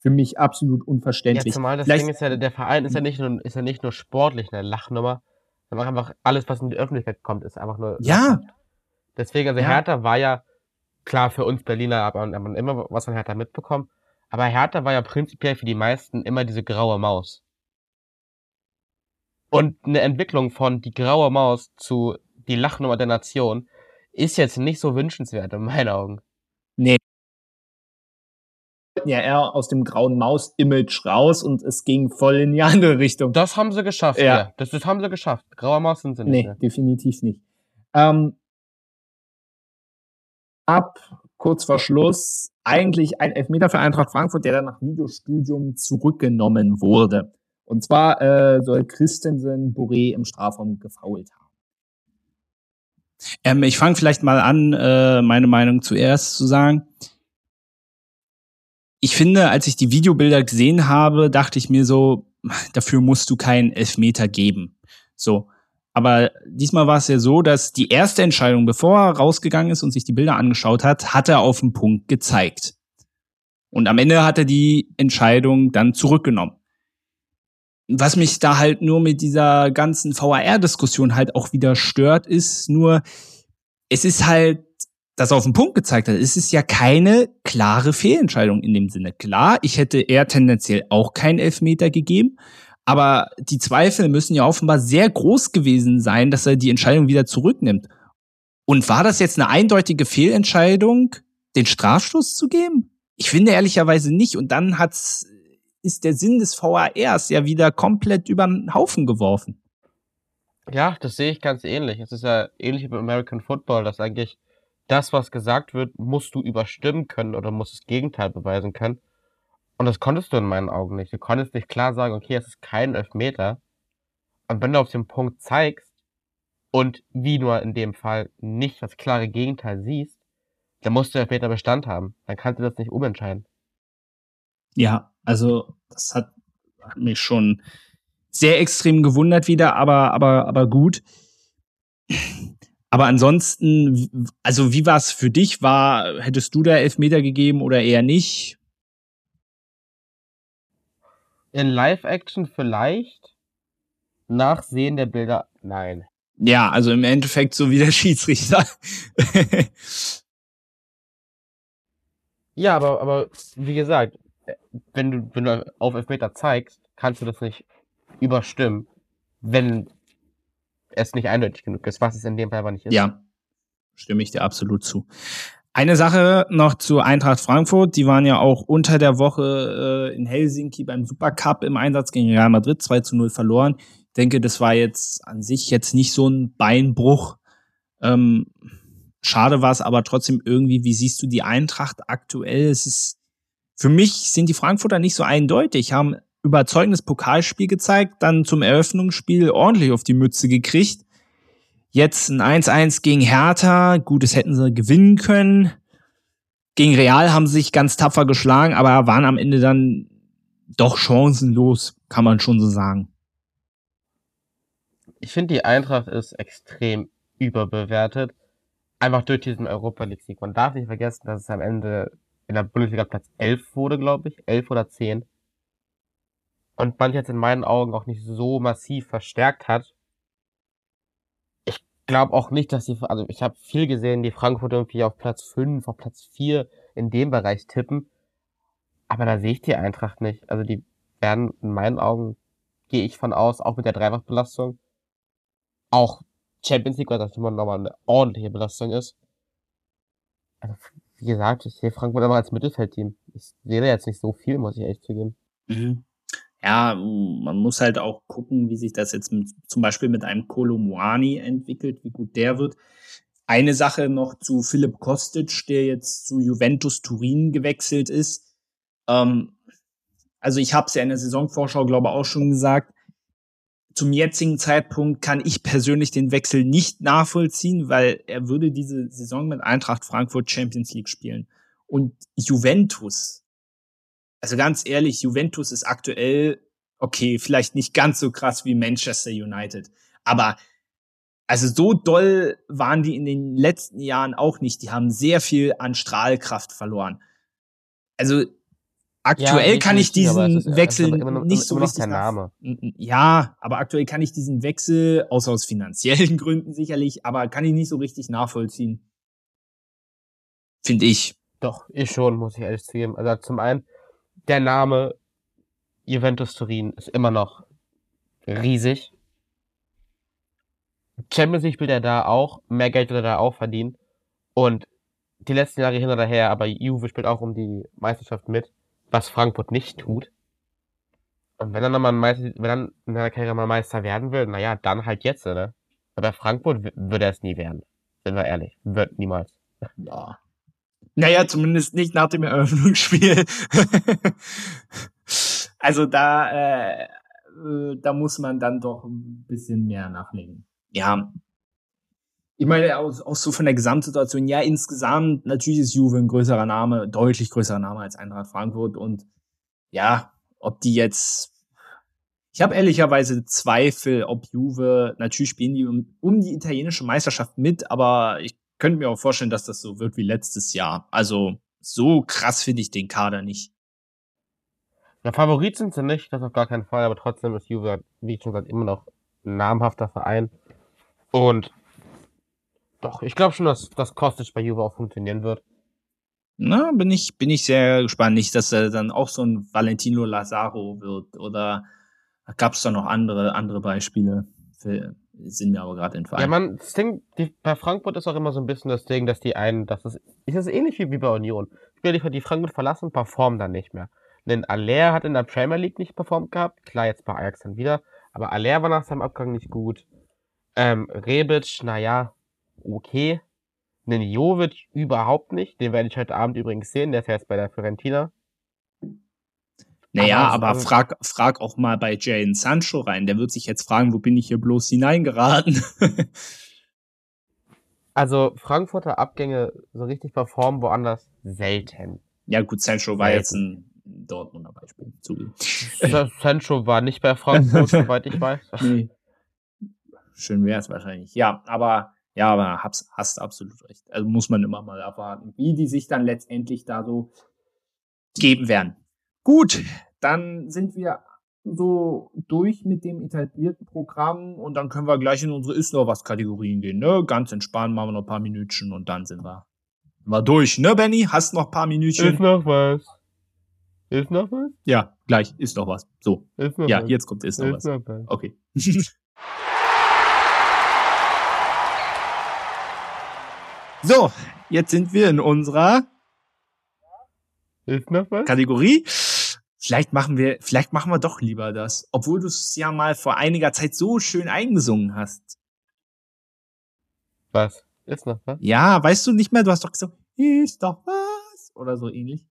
für mich absolut unverständlich. Ja, zumal das Vielleicht, Ding ist ja, der Verein ist ja nicht nur, ist ja nicht nur sportlich eine Lachnummer, sondern einfach alles, was in die Öffentlichkeit kommt, ist einfach nur. Ja. Deswegen, also ja. Hertha war ja, klar, für uns Berliner aber man immer was von Hertha mitbekommen. Aber Hertha war ja prinzipiell für die meisten immer diese graue Maus. Und eine Entwicklung von die graue Maus zu die Lachnummer der Nation ist jetzt nicht so wünschenswert in meinen Augen. Nee. Ja, eher aus dem grauen Maus-Image raus und es ging voll in die andere Richtung. Das haben sie geschafft, ja. ja. Das, das haben sie geschafft. Graue Maus sind sie nicht. Nee, mehr. definitiv nicht. Ähm, ab kurz vor Schluss eigentlich ein Elfmeter für Eintracht Frankfurt, der dann nach Videostudium zurückgenommen wurde. Und zwar äh, soll Christensen Boré im Strafraum gefault haben. Ähm, ich fange vielleicht mal an, äh, meine Meinung zuerst zu sagen. Ich finde, als ich die Videobilder gesehen habe, dachte ich mir so, dafür musst du keinen Elfmeter geben. So. Aber diesmal war es ja so, dass die erste Entscheidung, bevor er rausgegangen ist und sich die Bilder angeschaut hat, hat er auf den Punkt gezeigt. Und am Ende hat er die Entscheidung dann zurückgenommen was mich da halt nur mit dieser ganzen VAR-Diskussion halt auch wieder stört, ist nur, es ist halt, das auf den Punkt gezeigt hat, es ist ja keine klare Fehlentscheidung in dem Sinne. Klar, ich hätte eher tendenziell auch keinen Elfmeter gegeben, aber die Zweifel müssen ja offenbar sehr groß gewesen sein, dass er die Entscheidung wieder zurücknimmt. Und war das jetzt eine eindeutige Fehlentscheidung, den Strafstoß zu geben? Ich finde ehrlicherweise nicht. Und dann hat's ist der Sinn des VARs ja wieder komplett über den Haufen geworfen. Ja, das sehe ich ganz ähnlich. Es ist ja ähnlich wie beim American Football, dass eigentlich das, was gesagt wird, musst du überstimmen können oder musst das Gegenteil beweisen können. Und das konntest du in meinen Augen nicht. Du konntest nicht klar sagen, okay, es ist kein Elfmeter. Und wenn du auf den Punkt zeigst und wie nur in dem Fall nicht das klare Gegenteil siehst, dann musst du Elfmeter Bestand haben. Dann kannst du das nicht umentscheiden. Ja, also das hat, hat mich schon sehr extrem gewundert wieder, aber, aber, aber gut. Aber ansonsten, also wie war es für dich? War, hättest du da Elfmeter gegeben oder eher nicht? In Live-Action vielleicht. Nachsehen der Bilder, nein. Ja, also im Endeffekt so wie der Schiedsrichter. ja, aber, aber wie gesagt, wenn du, wenn du auf Elfmeter zeigst, kannst du das nicht überstimmen, wenn es nicht eindeutig genug ist, was es in dem Fall aber nicht ist. Ja, stimme ich dir absolut zu. Eine Sache noch zu Eintracht Frankfurt. Die waren ja auch unter der Woche äh, in Helsinki beim Supercup im Einsatz gegen Real Madrid 2 zu 0 verloren. Ich denke, das war jetzt an sich jetzt nicht so ein Beinbruch. Ähm, schade war es aber trotzdem irgendwie, wie siehst du die Eintracht aktuell? Es ist für mich sind die Frankfurter nicht so eindeutig, haben überzeugendes Pokalspiel gezeigt, dann zum Eröffnungsspiel ordentlich auf die Mütze gekriegt. Jetzt ein 1-1 gegen Hertha, gut, das hätten sie gewinnen können. Gegen Real haben sie sich ganz tapfer geschlagen, aber waren am Ende dann doch chancenlos, kann man schon so sagen. Ich finde, die Eintracht ist extrem überbewertet. Einfach durch diesen Europa League-Sieg. Man darf nicht vergessen, dass es am Ende in der Bundesliga Platz 11 wurde, glaube ich. 11 oder 10. Und man jetzt in meinen Augen auch nicht so massiv verstärkt hat. Ich glaube auch nicht, dass die, also ich habe viel gesehen, die Frankfurt irgendwie auf Platz 5, auf Platz 4 in dem Bereich tippen. Aber da sehe ich die Eintracht nicht. Also die werden in meinen Augen, gehe ich von aus, auch mit der Dreifachbelastung, auch Champions League, weil das immer nochmal eine ordentliche Belastung ist. Also wie gesagt, ich sehe Frankfurt aber als Mittelfeldteam. Ich sehe da jetzt nicht so viel, muss ich echt zugeben. Mhm. Ja, man muss halt auch gucken, wie sich das jetzt mit, zum Beispiel mit einem Kolomuani entwickelt, wie gut der wird. Eine Sache noch zu Philipp Kostic, der jetzt zu Juventus Turin gewechselt ist. Ähm, Also ich habe es ja in der Saisonvorschau, glaube ich, auch schon gesagt. Zum jetzigen Zeitpunkt kann ich persönlich den Wechsel nicht nachvollziehen, weil er würde diese Saison mit Eintracht Frankfurt Champions League spielen. Und Juventus, also ganz ehrlich, Juventus ist aktuell, okay, vielleicht nicht ganz so krass wie Manchester United, aber also so doll waren die in den letzten Jahren auch nicht. Die haben sehr viel an Strahlkraft verloren. Also aktuell ja, kann ich diesen ist, Wechsel noch, nicht so richtig Name. Ja, aber aktuell kann ich diesen Wechsel, außer aus finanziellen Gründen sicherlich, aber kann ich nicht so richtig nachvollziehen. Finde ich. Doch, ich schon, muss ich ehrlich zugeben. Also zum einen, der Name Juventus Turin ist immer noch riesig. Champions League spielt er da auch, mehr Geld wird er da auch verdienen. Und die letzten Jahre hin oder her, aber Juve spielt auch um die Meisterschaft mit, was Frankfurt nicht tut. Und wenn er dann mal Meister, wenn dann in seiner Karriere mal Meister werden will, naja, dann halt jetzt, ne? Aber Frankfurt würde er es nie werden. Sind wir ehrlich. Wird niemals. Ja. Naja, zumindest nicht nach dem Eröffnungsspiel. also da, äh, äh, da muss man dann doch ein bisschen mehr nachlegen ja, ich meine, auch, auch so von der Gesamtsituation, ja, insgesamt, natürlich ist Juve ein größerer Name, deutlich größerer Name als Eintracht Frankfurt und ja, ob die jetzt, ich habe ehrlicherweise Zweifel, ob Juve, natürlich spielen die um, um die italienische Meisterschaft mit, aber ich könnte mir auch vorstellen, dass das so wird wie letztes Jahr. Also so krass finde ich den Kader nicht. Ja, Favorit sind sie nicht, das auf gar keinen Fall, aber trotzdem ist Juve, wie schon gesagt, immer noch ein namhafter Verein. Und doch, ich glaube schon, dass das Kostic bei Juve auch funktionieren wird. Na, bin ich, bin ich sehr gespannt. Nicht, dass er dann auch so ein Valentino Lazaro wird oder gab es da noch andere, andere Beispiele? Für, sind mir aber gerade entfallen. Ja, man, das Ding, die, bei Frankfurt ist auch immer so ein bisschen das Ding, dass die einen, das ist, ist das ähnlich wie, bei Union. Spieler, die, die Frankfurt verlassen, performen dann nicht mehr. Denn Aller hat in der Premier League nicht performt gehabt, klar, jetzt bei Ajax dann wieder, aber Aller war nach seinem Abgang nicht gut. Ähm, Rebic, naja, okay. Den Jovic überhaupt nicht. Den werde ich heute Abend übrigens sehen. Der ist ja jetzt bei der Fiorentina. Naja, aber, aber frag, frag auch mal bei Jane Sancho rein. Der wird sich jetzt fragen, wo bin ich hier bloß hineingeraten? also Frankfurter Abgänge so richtig performen woanders selten. Ja gut, Sancho war selten. jetzt ein Dortmunder Beispiel. Sancho war nicht bei Frankfurt, soweit ich weiß. Nee. Schön wäre es wahrscheinlich. Ja, aber ja, aber hast, hast absolut recht. Also muss man immer mal erwarten, wie die sich dann letztendlich da so geben werden. Gut, dann sind wir so durch mit dem etablierten Programm und dann können wir gleich in unsere Ist noch was Kategorien gehen, ne? Ganz entspannt, machen wir noch ein paar Minütchen und dann sind wir, mal durch, ne, Benny? Hast noch ein paar Minütchen? Ist noch was. Ist noch was? Ja, gleich, ist noch was. So. Ist noch ja, was. jetzt kommt ist noch ist was. Noch was. Okay. So, jetzt sind wir in unserer Ist noch was? Kategorie. Vielleicht machen wir, vielleicht machen wir doch lieber das, obwohl du es ja mal vor einiger Zeit so schön eingesungen hast. Was? Ist noch was? Ja, weißt du nicht mehr? Du hast doch gesagt, ist doch was oder so ähnlich.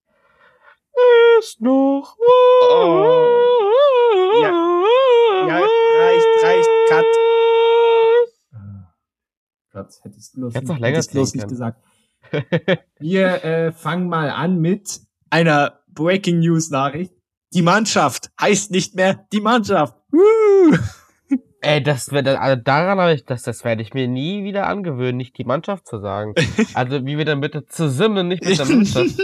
Ist noch was? Oh. Ja, ja reicht, reicht, cut. Platz. Hättest du bloß, Hättest noch länger bloß nicht gesagt. Wir äh, fangen mal an mit einer Breaking News Nachricht. Die Mannschaft heißt nicht mehr die Mannschaft. Woo! Ey, das wird also daran habe ich, das, das werde ich mir nie wieder angewöhnen, nicht die Mannschaft zu sagen. Also wie wir dann bitte zusammen, nicht mit der Mannschaft.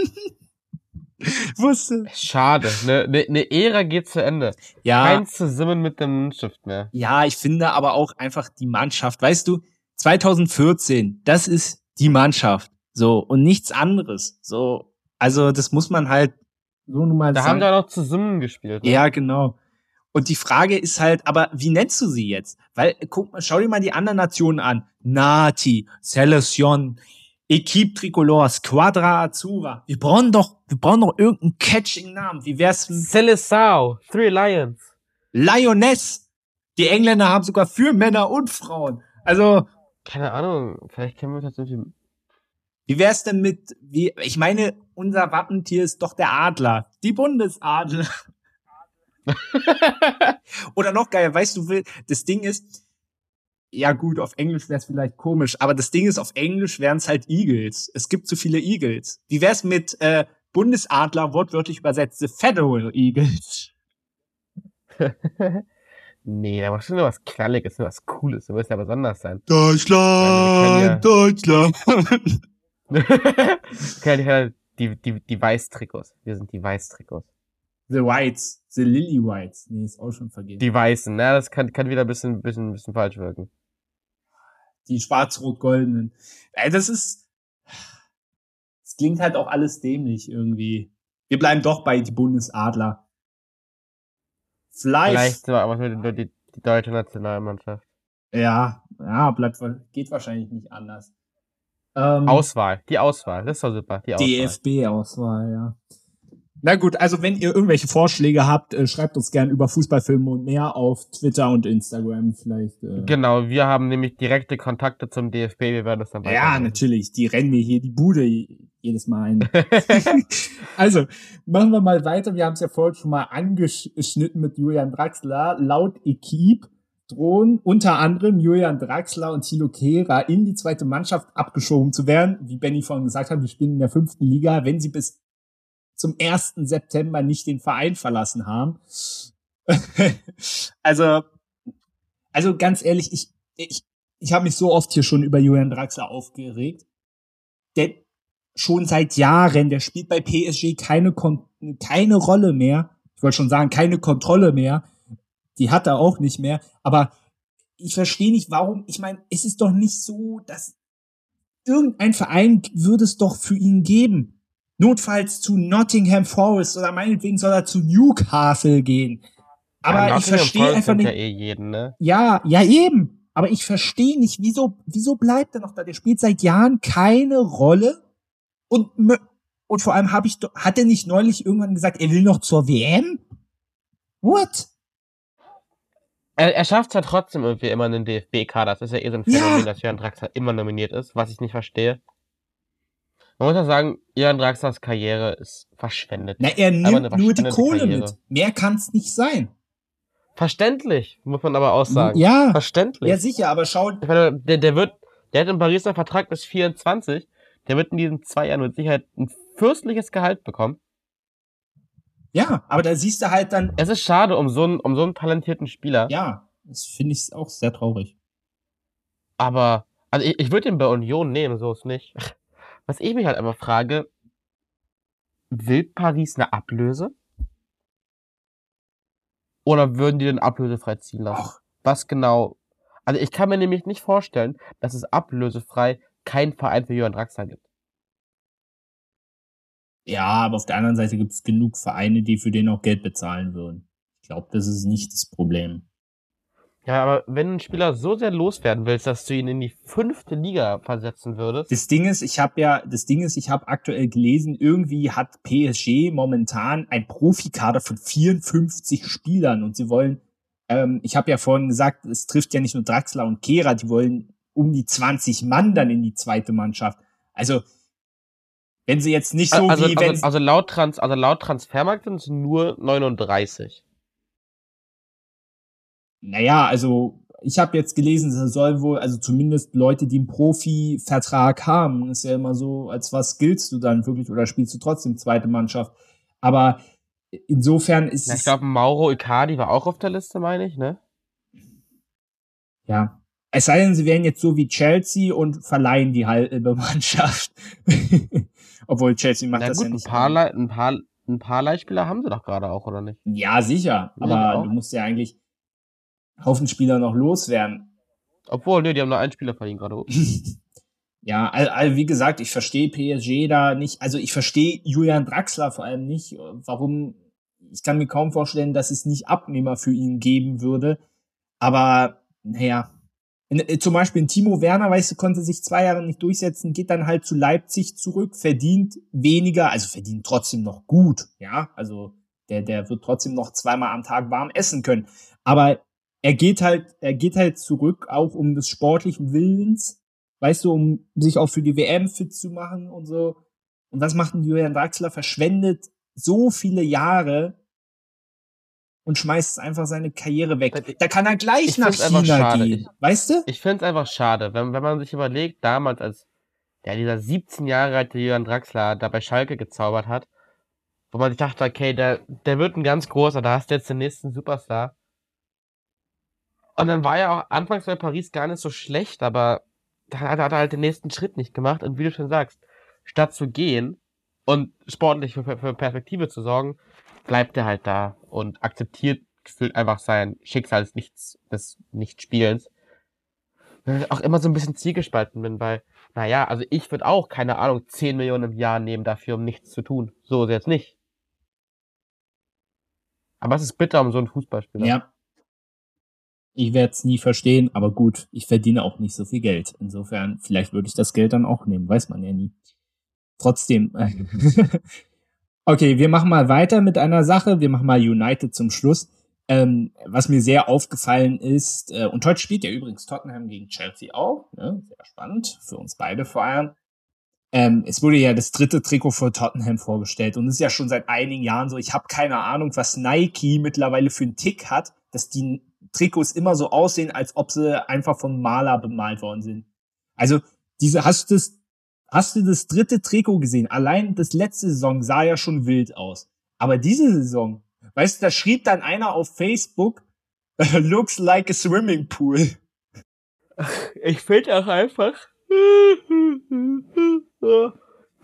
Wusste. Schade. Eine ne, ne Ära geht zu Ende. Ja. Kein Zusammen mit der Mannschaft mehr. Ja, ich finde aber auch einfach die Mannschaft. Weißt du, 2014, das ist die Mannschaft. So, und nichts anderes. So, also das muss man halt so nun mal da sagen. Da haben wir noch zusammen gespielt. Ne? Ja, genau. Und die Frage ist halt, aber wie nennst du sie jetzt? Weil, guck mal, schau dir mal die anderen Nationen an. Nati, Selection, Equipe Tricolore, Squadra Azura. Wir brauchen doch, wir brauchen doch irgendeinen catching Namen. Wie wär's? Seleção, Three Lions. Lioness. Die Engländer haben sogar für Männer und Frauen. Also, keine Ahnung, vielleicht kennen wir tatsächlich. Wie wär's denn mit, wie, ich meine, unser Wappentier ist doch der Adler. Die Bundesadler. Oder noch geil, weißt du, das Ding ist, ja gut, auf Englisch wäre es vielleicht komisch, aber das Ding ist, auf Englisch wären es halt Eagles. Es gibt zu viele Eagles. Wie wär's mit äh, Bundesadler wortwörtlich übersetzt, the Federal Eagles? nee, da muss schon nur was Knalliges, nur was Cooles. Du musst ja besonders sein. Deutschland, ja, Deutschland. die, die, die Weiß-Trikots. Wir sind die Weiß-Trikots. The Whites. The Lily Whites. Nee, ist auch schon vergeben. Die Weißen, ne? Das kann, kann wieder ein bisschen, bisschen, bisschen falsch wirken. Die schwarz-rot-goldenen. Ey, das ist, es klingt halt auch alles dämlich irgendwie. Wir bleiben doch bei die Bundesadler. Vielleicht. Vielleicht aber nur die, die deutsche Nationalmannschaft. Ja, ja, bleibt, geht wahrscheinlich nicht anders. Ähm, Auswahl, die Auswahl, das ist doch super. Die DFB-Auswahl, ja. Na gut, also wenn ihr irgendwelche Vorschläge habt, äh, schreibt uns gerne über Fußballfilme und mehr auf Twitter und Instagram vielleicht. Äh. Genau, wir haben nämlich direkte Kontakte zum DFB, wir werden das dann Ja, natürlich, die rennen mir hier die Bude jedes Mal ein. also, machen wir mal weiter. Wir haben es ja vorhin schon mal angeschnitten mit Julian Draxler. Laut Equipe drohen unter anderem Julian Draxler und Thilo Kehrer in die zweite Mannschaft abgeschoben zu werden. Wie Benny vorhin gesagt hat, wir spielen in der fünften Liga. Wenn sie bis zum 1. September nicht den Verein verlassen haben. also, also ganz ehrlich, ich, ich, ich habe mich so oft hier schon über Julian Draxler aufgeregt. Der schon seit Jahren, der spielt bei PSG keine, Kon keine Rolle mehr. Ich wollte schon sagen, keine Kontrolle mehr. Die hat er auch nicht mehr. Aber ich verstehe nicht, warum. Ich meine, es ist doch nicht so, dass irgendein Verein würde es doch für ihn geben notfalls zu Nottingham Forest oder meinetwegen soll er zu Newcastle gehen. Aber ja, ich verstehe einfach nicht. Ja, eh jeden, ne? ja, ja eben. Aber ich verstehe nicht, wieso, wieso bleibt er noch da? Der spielt seit Jahren keine Rolle und und vor allem habe ich, hat er nicht neulich irgendwann gesagt, er will noch zur WM? What? Er, er schafft es ja trotzdem irgendwie immer in den DFB-Kader. Das ist ja eh so ein Phänomen, ja. dass Jörn Draxler immer nominiert ist, was ich nicht verstehe. Man muss ja sagen, Ian Draxlers Karriere ist verschwendet. Na, er nimmt nur die Kohle Karriere. mit. Mehr kann's nicht sein. Verständlich, muss man aber auch sagen. Ja. Verständlich. Ja, sicher, aber schau. Meine, der, der wird, der hat in Paris einen Vertrag bis 24. Der wird in diesen zwei Jahren mit Sicherheit ein fürstliches Gehalt bekommen. Ja, aber da siehst du halt dann. Es ist schade um so einen, um so einen talentierten Spieler. Ja, das finde ich auch sehr traurig. Aber, also ich, ich würde ihn bei Union nehmen, so ist nicht. Was ich mich halt aber frage, will Paris eine Ablöse? Oder würden die den ablösefrei ziehen lassen? Och. Was genau? Also ich kann mir nämlich nicht vorstellen, dass es ablösefrei keinen Verein für Johann Draxler gibt. Ja, aber auf der anderen Seite gibt es genug Vereine, die für den auch Geld bezahlen würden. Ich glaube, das ist nicht das Problem. Ja, aber wenn ein Spieler so sehr loswerden willst, dass du ihn in die fünfte Liga versetzen würdest. Das Ding ist, ich habe ja, das Ding ist, ich habe aktuell gelesen, irgendwie hat PSG momentan ein Profikader von 54 Spielern und sie wollen, ähm, ich habe ja vorhin gesagt, es trifft ja nicht nur Draxler und Kehra, die wollen um die 20 Mann dann in die zweite Mannschaft. Also wenn sie jetzt nicht so also, wie also, also laut Trans, also laut Transfermarkt sind es nur 39. Naja, also ich habe jetzt gelesen, es soll wohl, also zumindest Leute, die einen Profi-Vertrag haben, ist ja immer so, als was skillst du dann wirklich oder spielst du trotzdem zweite Mannschaft. Aber insofern ist ja, Ich glaube, Mauro Icardi war auch auf der Liste, meine ich, ne? Ja. Es sei denn, sie wären jetzt so wie Chelsea und verleihen die halbe Mannschaft. Obwohl Chelsea macht Na das gut, ja nicht. Ein paar, ein paar, ein paar Leihspieler haben sie doch gerade auch, oder nicht? Ja, sicher. Aber du musst ja eigentlich, Haufen Spieler noch loswerden. Obwohl, ne, die haben nur einen Spieler verliehen gerade. ja, also, wie gesagt, ich verstehe PSG da nicht. Also ich verstehe Julian Draxler vor allem nicht, warum. Ich kann mir kaum vorstellen, dass es nicht Abnehmer für ihn geben würde. Aber naja, äh, zum Beispiel ein Timo Werner, weißt du, konnte sich zwei Jahre nicht durchsetzen, geht dann halt zu Leipzig zurück, verdient weniger, also verdient trotzdem noch gut, ja, also der, der wird trotzdem noch zweimal am Tag warm essen können. Aber er geht halt, er geht halt zurück, auch um des sportlichen Willens, weißt du, um sich auch für die WM fit zu machen und so. Und was macht ein Julian Draxler? Verschwendet so viele Jahre und schmeißt einfach seine Karriere weg. Da kann er gleich ich nach China gehen. Ich, weißt du? Ich finde es einfach schade, wenn, wenn man sich überlegt, damals als ja, dieser 17 Jahre alte Jürgen Draxler da bei Schalke gezaubert hat, wo man sich dachte, okay, der, der wird ein ganz großer, da hast du jetzt den nächsten Superstar. Und dann war er auch anfangs bei Paris gar nicht so schlecht, aber da hat er halt den nächsten Schritt nicht gemacht. Und wie du schon sagst, statt zu gehen und sportlich für, für Perspektive zu sorgen, bleibt er halt da und akzeptiert gefühlt einfach sein Schicksal des Nichts, des Nichtspielens. Ich auch immer so ein bisschen zielgespalten bin, weil, naja, also ich würde auch, keine Ahnung, 10 Millionen im Jahr nehmen dafür, um nichts zu tun. So ist jetzt nicht. Aber es ist bitter um so einen Fußballspieler. Ja. Ich werde es nie verstehen, aber gut, ich verdiene auch nicht so viel Geld. Insofern, vielleicht würde ich das Geld dann auch nehmen, weiß man ja nie. Trotzdem. okay, wir machen mal weiter mit einer Sache. Wir machen mal United zum Schluss. Ähm, was mir sehr aufgefallen ist, äh, und heute spielt ja übrigens Tottenham gegen Chelsea auch, ne? sehr spannend, für uns beide vor allem. Ähm, es wurde ja das dritte Trikot für Tottenham vorgestellt und es ist ja schon seit einigen Jahren so. Ich habe keine Ahnung, was Nike mittlerweile für einen Tick hat, dass die Trikots immer so aussehen, als ob sie einfach von Maler bemalt worden sind. Also diese, hast du das, hast du das dritte Trikot gesehen? Allein das letzte Saison sah ja schon wild aus. Aber diese Saison, weißt du, da schrieb dann einer auf Facebook, looks like a swimming pool. Ich finde auch einfach,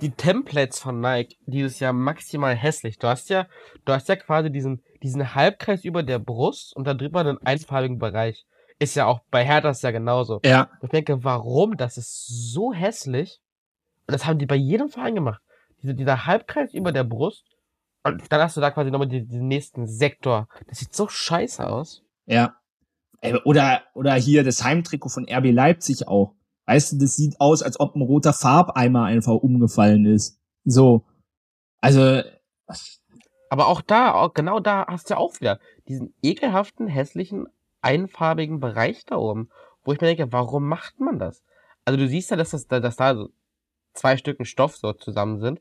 die Templates von Nike dieses Jahr maximal hässlich. Du hast ja, du hast ja quasi diesen, diesen Halbkreis über der Brust und da drüber einen einfarbigen Bereich. Ist ja auch bei Hertha ja genauso. Ja. Ich denke, warum? Das ist so hässlich. Und das haben die bei jedem Verein gemacht. Diese, dieser Halbkreis über der Brust. Und dann hast du da quasi nochmal den, den nächsten Sektor. Das sieht so scheiße aus. Ja. Oder, oder hier das Heimtrikot von RB Leipzig auch. Weißt du, das sieht aus, als ob ein roter Farbeimer einfach umgefallen ist. So. Also. Aber auch da, auch genau da hast du ja auch wieder diesen ekelhaften, hässlichen, einfarbigen Bereich da oben, wo ich mir denke, warum macht man das? Also du siehst ja, dass, das, dass da so zwei Stücken Stoff so zusammen sind.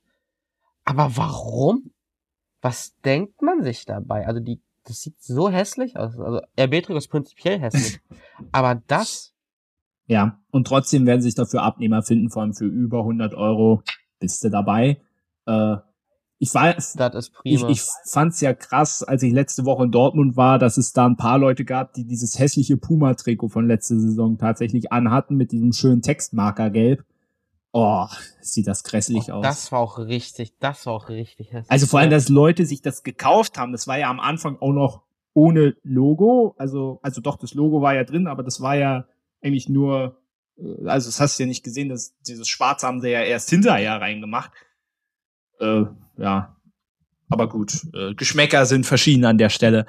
Aber warum? Was denkt man sich dabei? Also die, das sieht so hässlich aus. Also RB-Trikot ist prinzipiell hässlich. aber das ja, und trotzdem werden sich dafür Abnehmer finden, vor allem für über 100 Euro bist du dabei. Äh, ich war, das ist prima. ich, ich fand's ja krass, als ich letzte Woche in Dortmund war, dass es da ein paar Leute gab, die dieses hässliche Puma-Trikot von letzter Saison tatsächlich anhatten mit diesem schönen Textmarkergelb. Oh, sieht das grässlich oh, aus. Das war auch richtig, das war auch richtig. Also vor allem, dass Leute sich das gekauft haben, das war ja am Anfang auch noch ohne Logo. Also, also doch, das Logo war ja drin, aber das war ja eigentlich nur, äh, also das hast du ja nicht gesehen, dass dieses Schwarze haben sie ja erst hinterher reingemacht. Äh, ja, aber gut, äh, Geschmäcker sind verschieden an der Stelle.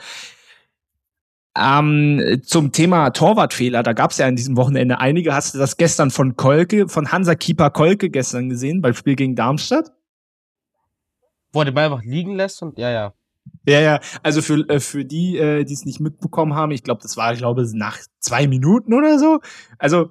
Ähm, zum Thema Torwartfehler, da gab es ja in diesem Wochenende einige. Hast du das gestern von Kolke, von Hansa Keeper Kolke gestern gesehen beim Spiel gegen Darmstadt? Wo er den Ball einfach liegen lässt und ja, ja. Ja, ja, also für, äh, für die, äh, die es nicht mitbekommen haben, ich glaube, das war, glaube ich, nach zwei Minuten oder so. Also,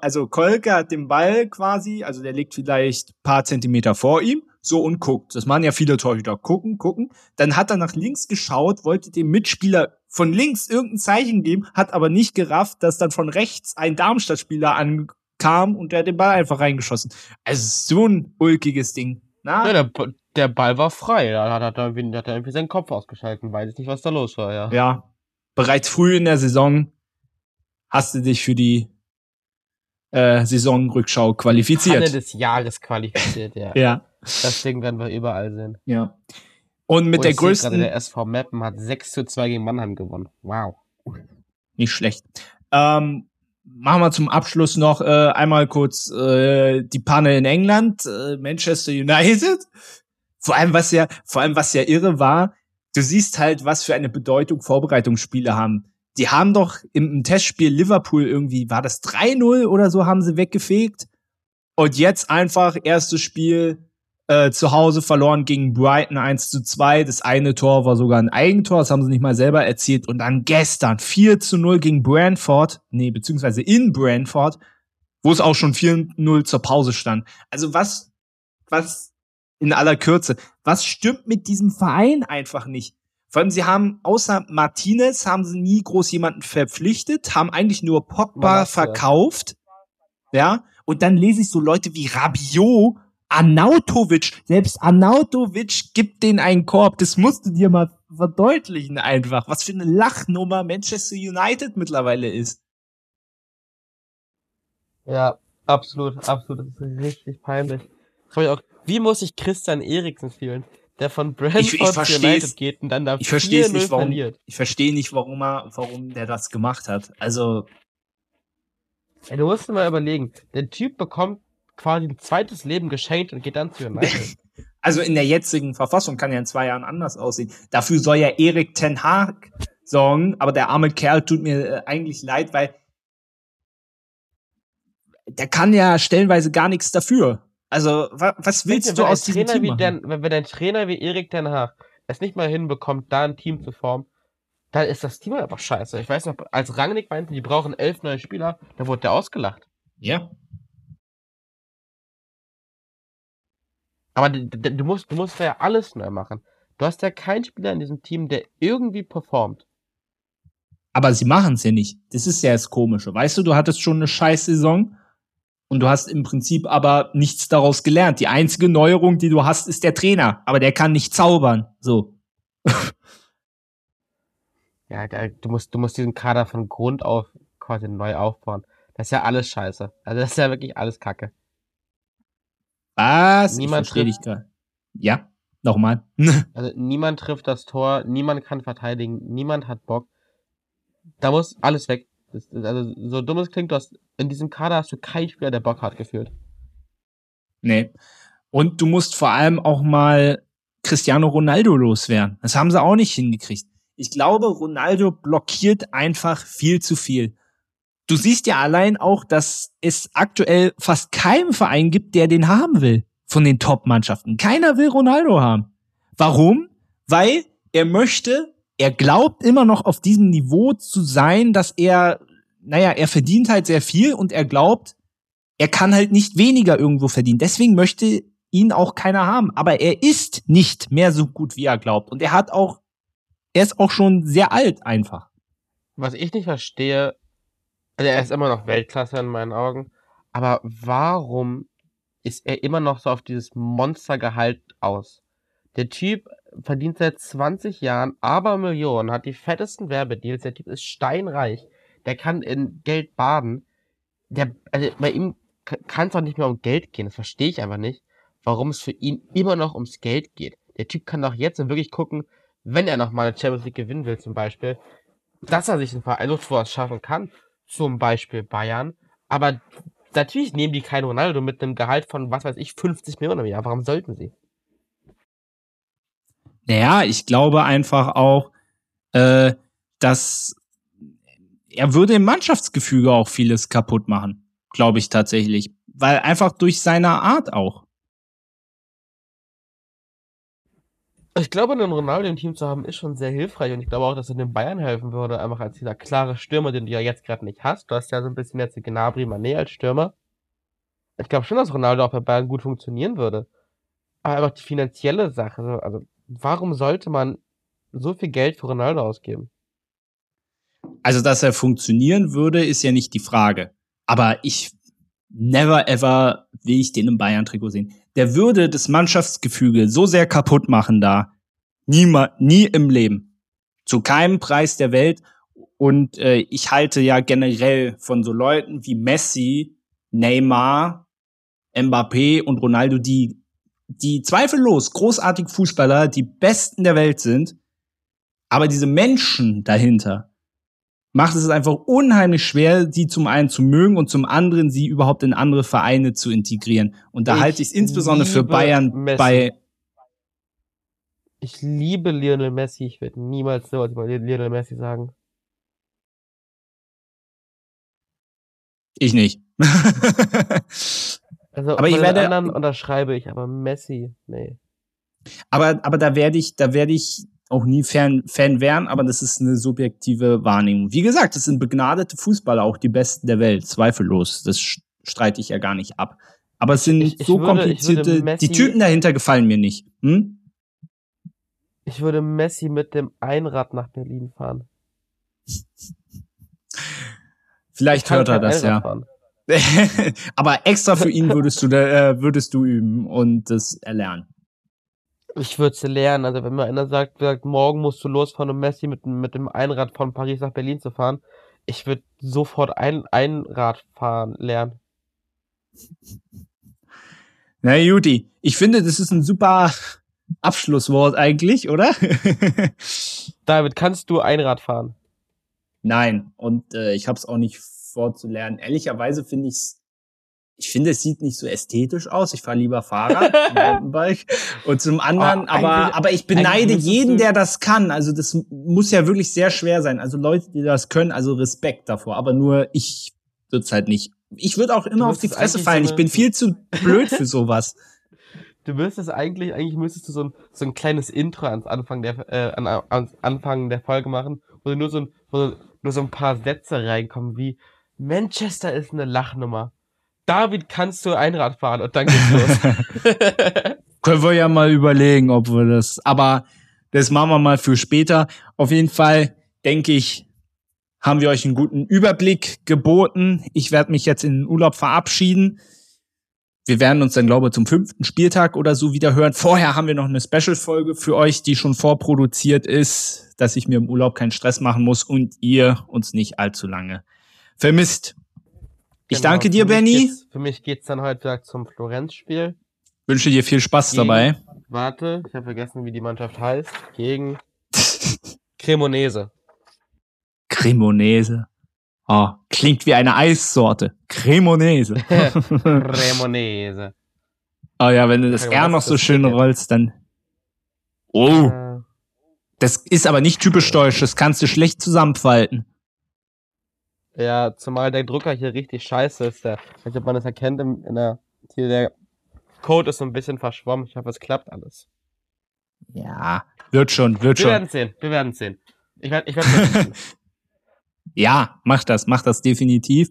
also Kolke hat den Ball quasi, also der liegt vielleicht paar Zentimeter vor ihm, so und guckt. Das machen ja viele Torhüter. Gucken, gucken. Dann hat er nach links geschaut, wollte dem Mitspieler von links irgendein Zeichen geben, hat aber nicht gerafft, dass dann von rechts ein Darmstadt-Spieler ankam und der hat den Ball einfach reingeschossen. Also so ein ulkiges Ding. Na? Ja, der, der Ball war frei. Da hat, hat, er irgendwie, hat er irgendwie seinen Kopf ausgeschalten. Weiß ich nicht, was da los war, ja. Ja. Bereits früh in der Saison hast du dich für die äh, Saisonrückschau qualifiziert. Ende des Jahres qualifiziert, ja. ja. Das Ding werden wir überall sehen. Ja. Und mit oh, der größten. Gerade der SV Meppen hat 6 zu 2 gegen Mannheim gewonnen. Wow. Nicht schlecht. Ähm, machen wir zum Abschluss noch äh, einmal kurz äh, die Panne in England, äh, Manchester United. Vor allem, was ja, vor allem, was ja irre war, du siehst halt, was für eine Bedeutung Vorbereitungsspiele haben. Die haben doch im, im Testspiel Liverpool irgendwie, war das 3-0 oder so, haben sie weggefegt. Und jetzt einfach erstes Spiel äh, zu Hause verloren gegen Brighton 1 zu 2. Das eine Tor war sogar ein Eigentor, das haben sie nicht mal selber erzielt. Und dann gestern 4 zu 0 gegen Brentford, nee, beziehungsweise in Brentford, wo es auch schon 4-0 zur Pause stand. Also was, was in aller Kürze. Was stimmt mit diesem Verein einfach nicht? Vor allem, sie haben außer Martinez haben sie nie groß jemanden verpflichtet, haben eigentlich nur Pogba verkauft. Ja, und dann lese ich so Leute wie Rabiot, Anautovic, selbst Anautovic gibt denen einen Korb. Das musst du dir mal verdeutlichen einfach, was für eine Lachnummer Manchester United mittlerweile ist. Ja, absolut, absolut. Das ist richtig peinlich. Auch, wie muss ich Christian Eriksen spielen? der von Brentford United geht und dann da ich verstehe nicht, warum, verliert. Ich verstehe nicht, warum er, warum der das gemacht hat. Also. Ey, du musst dir mal überlegen, der Typ bekommt quasi ein zweites Leben geschenkt und geht dann zu United. also in der jetzigen Verfassung kann ja in zwei Jahren anders aussehen. Dafür soll ja Erik Ten Hag sorgen, aber der arme Kerl tut mir äh, eigentlich leid, weil der kann ja stellenweise gar nichts dafür. Also, wa was willst du aus diesem Team machen? Den, wenn, wenn ein Trainer wie Erik Den Haag es nicht mal hinbekommt, da ein Team zu formen, dann ist das Team einfach scheiße. Ich weiß noch, als Rangnick meinte, die brauchen elf neue Spieler, da wurde der ausgelacht. Ja. Aber du, musst, du musst ja alles neu machen. Du hast ja keinen Spieler in diesem Team, der irgendwie performt. Aber sie machen es ja nicht. Das ist ja das Komische. Weißt du, du hattest schon eine scheiß Saison und du hast im Prinzip aber nichts daraus gelernt. Die einzige Neuerung, die du hast, ist der Trainer. Aber der kann nicht zaubern. So. ja, du musst, du musst diesen Kader von Grund auf quasi neu aufbauen. Das ist ja alles scheiße. Also das ist ja wirklich alles Kacke. Was? Niemand ich verstehe dich gerade. Ja, nochmal. also niemand trifft das Tor, niemand kann verteidigen, niemand hat Bock. Da muss alles weg. Das, also so dumm es klingt, du hast in diesem Kader hast du keinen Spieler, der Bock hat gefühlt. Nee. Und du musst vor allem auch mal Cristiano Ronaldo loswerden. Das haben sie auch nicht hingekriegt. Ich glaube, Ronaldo blockiert einfach viel zu viel. Du siehst ja allein auch, dass es aktuell fast keinen Verein gibt, der den haben will von den Top-Mannschaften. Keiner will Ronaldo haben. Warum? Weil er möchte, er glaubt immer noch auf diesem Niveau zu sein, dass er naja, er verdient halt sehr viel und er glaubt, er kann halt nicht weniger irgendwo verdienen. Deswegen möchte ihn auch keiner haben. Aber er ist nicht mehr so gut, wie er glaubt. Und er hat auch, er ist auch schon sehr alt einfach. Was ich nicht verstehe, also er ist immer noch Weltklasse in meinen Augen, aber warum ist er immer noch so auf dieses Monstergehalt aus? Der Typ verdient seit 20 Jahren aber Millionen, hat die fettesten Werbedeals, der Typ ist steinreich der kann in Geld baden. Der, also bei ihm kann es auch nicht mehr um Geld gehen. Das verstehe ich einfach nicht, warum es für ihn immer noch ums Geld geht. Der Typ kann doch jetzt wirklich gucken, wenn er noch mal eine Champions League gewinnen will, zum Beispiel, dass er sich einen Verein was schaffen kann. Zum Beispiel Bayern. Aber natürlich nehmen die keinen Ronaldo mit einem Gehalt von, was weiß ich, 50 Millionen im Jahr. Warum sollten sie? Naja, ich glaube einfach auch, äh, dass er würde im Mannschaftsgefüge auch vieles kaputt machen, glaube ich tatsächlich. Weil einfach durch seine Art auch. Ich glaube, einen Ronaldo im Team zu haben, ist schon sehr hilfreich und ich glaube auch, dass er den Bayern helfen würde, einfach als dieser klare Stürmer, den du ja jetzt gerade nicht hast. Du hast ja so ein bisschen jetzt Gnabry Mané als Stürmer. Ich glaube schon, dass Ronaldo auch bei Bayern gut funktionieren würde. Aber einfach die finanzielle Sache, also warum sollte man so viel Geld für Ronaldo ausgeben? Also, dass er funktionieren würde, ist ja nicht die Frage. Aber ich never ever will ich den im Bayern-Trikot sehen. Der würde das Mannschaftsgefüge so sehr kaputt machen da. Niema, nie im Leben. Zu keinem Preis der Welt. Und äh, ich halte ja generell von so Leuten wie Messi, Neymar, Mbappé und Ronaldo, die, die zweifellos großartige Fußballer, die besten der Welt sind. Aber diese Menschen dahinter, macht es einfach unheimlich schwer, sie zum einen zu mögen und zum anderen sie überhaupt in andere Vereine zu integrieren. Und da ich halte ich es insbesondere für Bayern Messi. bei. Ich liebe Lionel Messi. Ich werde niemals so über Lionel Messi sagen. Ich nicht. also aber ich werde anderen unterschreibe ich, aber Messi, nee. Aber aber da werde ich, da werde ich auch nie Fan, Fan wären, aber das ist eine subjektive Wahrnehmung. Wie gesagt, das sind begnadete Fußballer, auch die besten der Welt, zweifellos. Das streite ich ja gar nicht ab. Aber es sind ich, ich so würde, komplizierte, Messi, die Typen dahinter gefallen mir nicht. Hm? Ich würde Messi mit dem Einrad nach Berlin fahren. Vielleicht hört er das ja. Aber extra für ihn würdest du, äh, würdest du üben und das erlernen. Ich würde es lernen. Also wenn mir einer sagt, sagt, morgen musst du losfahren, um Messi mit, mit dem Einrad von Paris nach Berlin zu fahren, ich würde sofort ein Einrad fahren lernen. Na Juti, ich finde, das ist ein super Abschlusswort eigentlich, oder? David, kannst du Einrad fahren? Nein, und äh, ich habe es auch nicht vorzulernen. Ehrlicherweise finde ich ich finde, es sieht nicht so ästhetisch aus. Ich fahre lieber Fahrrad, Mountainbike. Und zum anderen, oh, aber, aber ich beneide jeden, der das kann. Also das muss ja wirklich sehr schwer sein. Also Leute, die das können, also Respekt davor. Aber nur ich würde es halt nicht. Ich würde auch immer auf die Fresse fallen. So ich bin viel zu blöd für sowas. Du müsstest eigentlich, eigentlich müsstest du so ein, so ein kleines Intro ans Anfang der, äh, an, ans Anfang der Folge machen, wo nur so ein, wo nur so ein paar Sätze reinkommen wie Manchester ist eine Lachnummer. David, kannst du Einrad fahren? Und dann geht's los. Können wir ja mal überlegen, ob wir das, aber das machen wir mal für später. Auf jeden Fall, denke ich, haben wir euch einen guten Überblick geboten. Ich werde mich jetzt in den Urlaub verabschieden. Wir werden uns dann, glaube ich, zum fünften Spieltag oder so wieder hören. Vorher haben wir noch eine Special-Folge für euch, die schon vorproduziert ist, dass ich mir im Urlaub keinen Stress machen muss und ihr uns nicht allzu lange vermisst. Ich genau, danke dir, Benny. Für mich geht's dann heute zum Florenz-Spiel. Wünsche dir viel Spaß gegen, dabei. Warte, ich habe vergessen, wie die Mannschaft heißt. Gegen Cremonese. Cremonese. Oh, klingt wie eine Eissorte. Cremonese. Cremonese. Oh ja, wenn du das R noch so schön rollst, dann. Oh. Äh. Das ist aber nicht typisch deutsch, das kannst du schlecht zusammenfalten. Ja, zumal der Drucker hier richtig scheiße ist. Der, ich weiß nicht, ob man das erkennt, in, in der, hier der Code ist so ein bisschen verschwommen. Ich hoffe, es klappt alles. Ja, wird schon, wird wir schon. Wir werden sehen, wir werden sehen. Ich werde, ich werde. ja, mach das, mach das definitiv.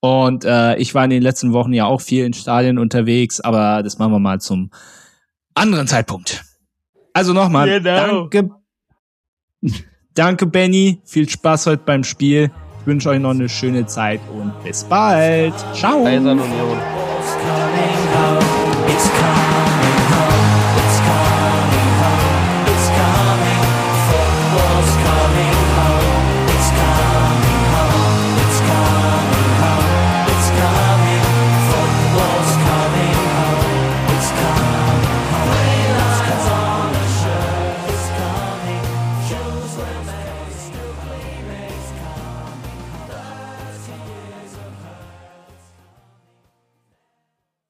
Und äh, ich war in den letzten Wochen ja auch viel in Stadien unterwegs, aber das machen wir mal zum anderen Zeitpunkt. Also nochmal, genau. danke, danke Benny, viel Spaß heute beim Spiel. Ich wünsche euch noch eine schöne Zeit und bis bald. Ciao.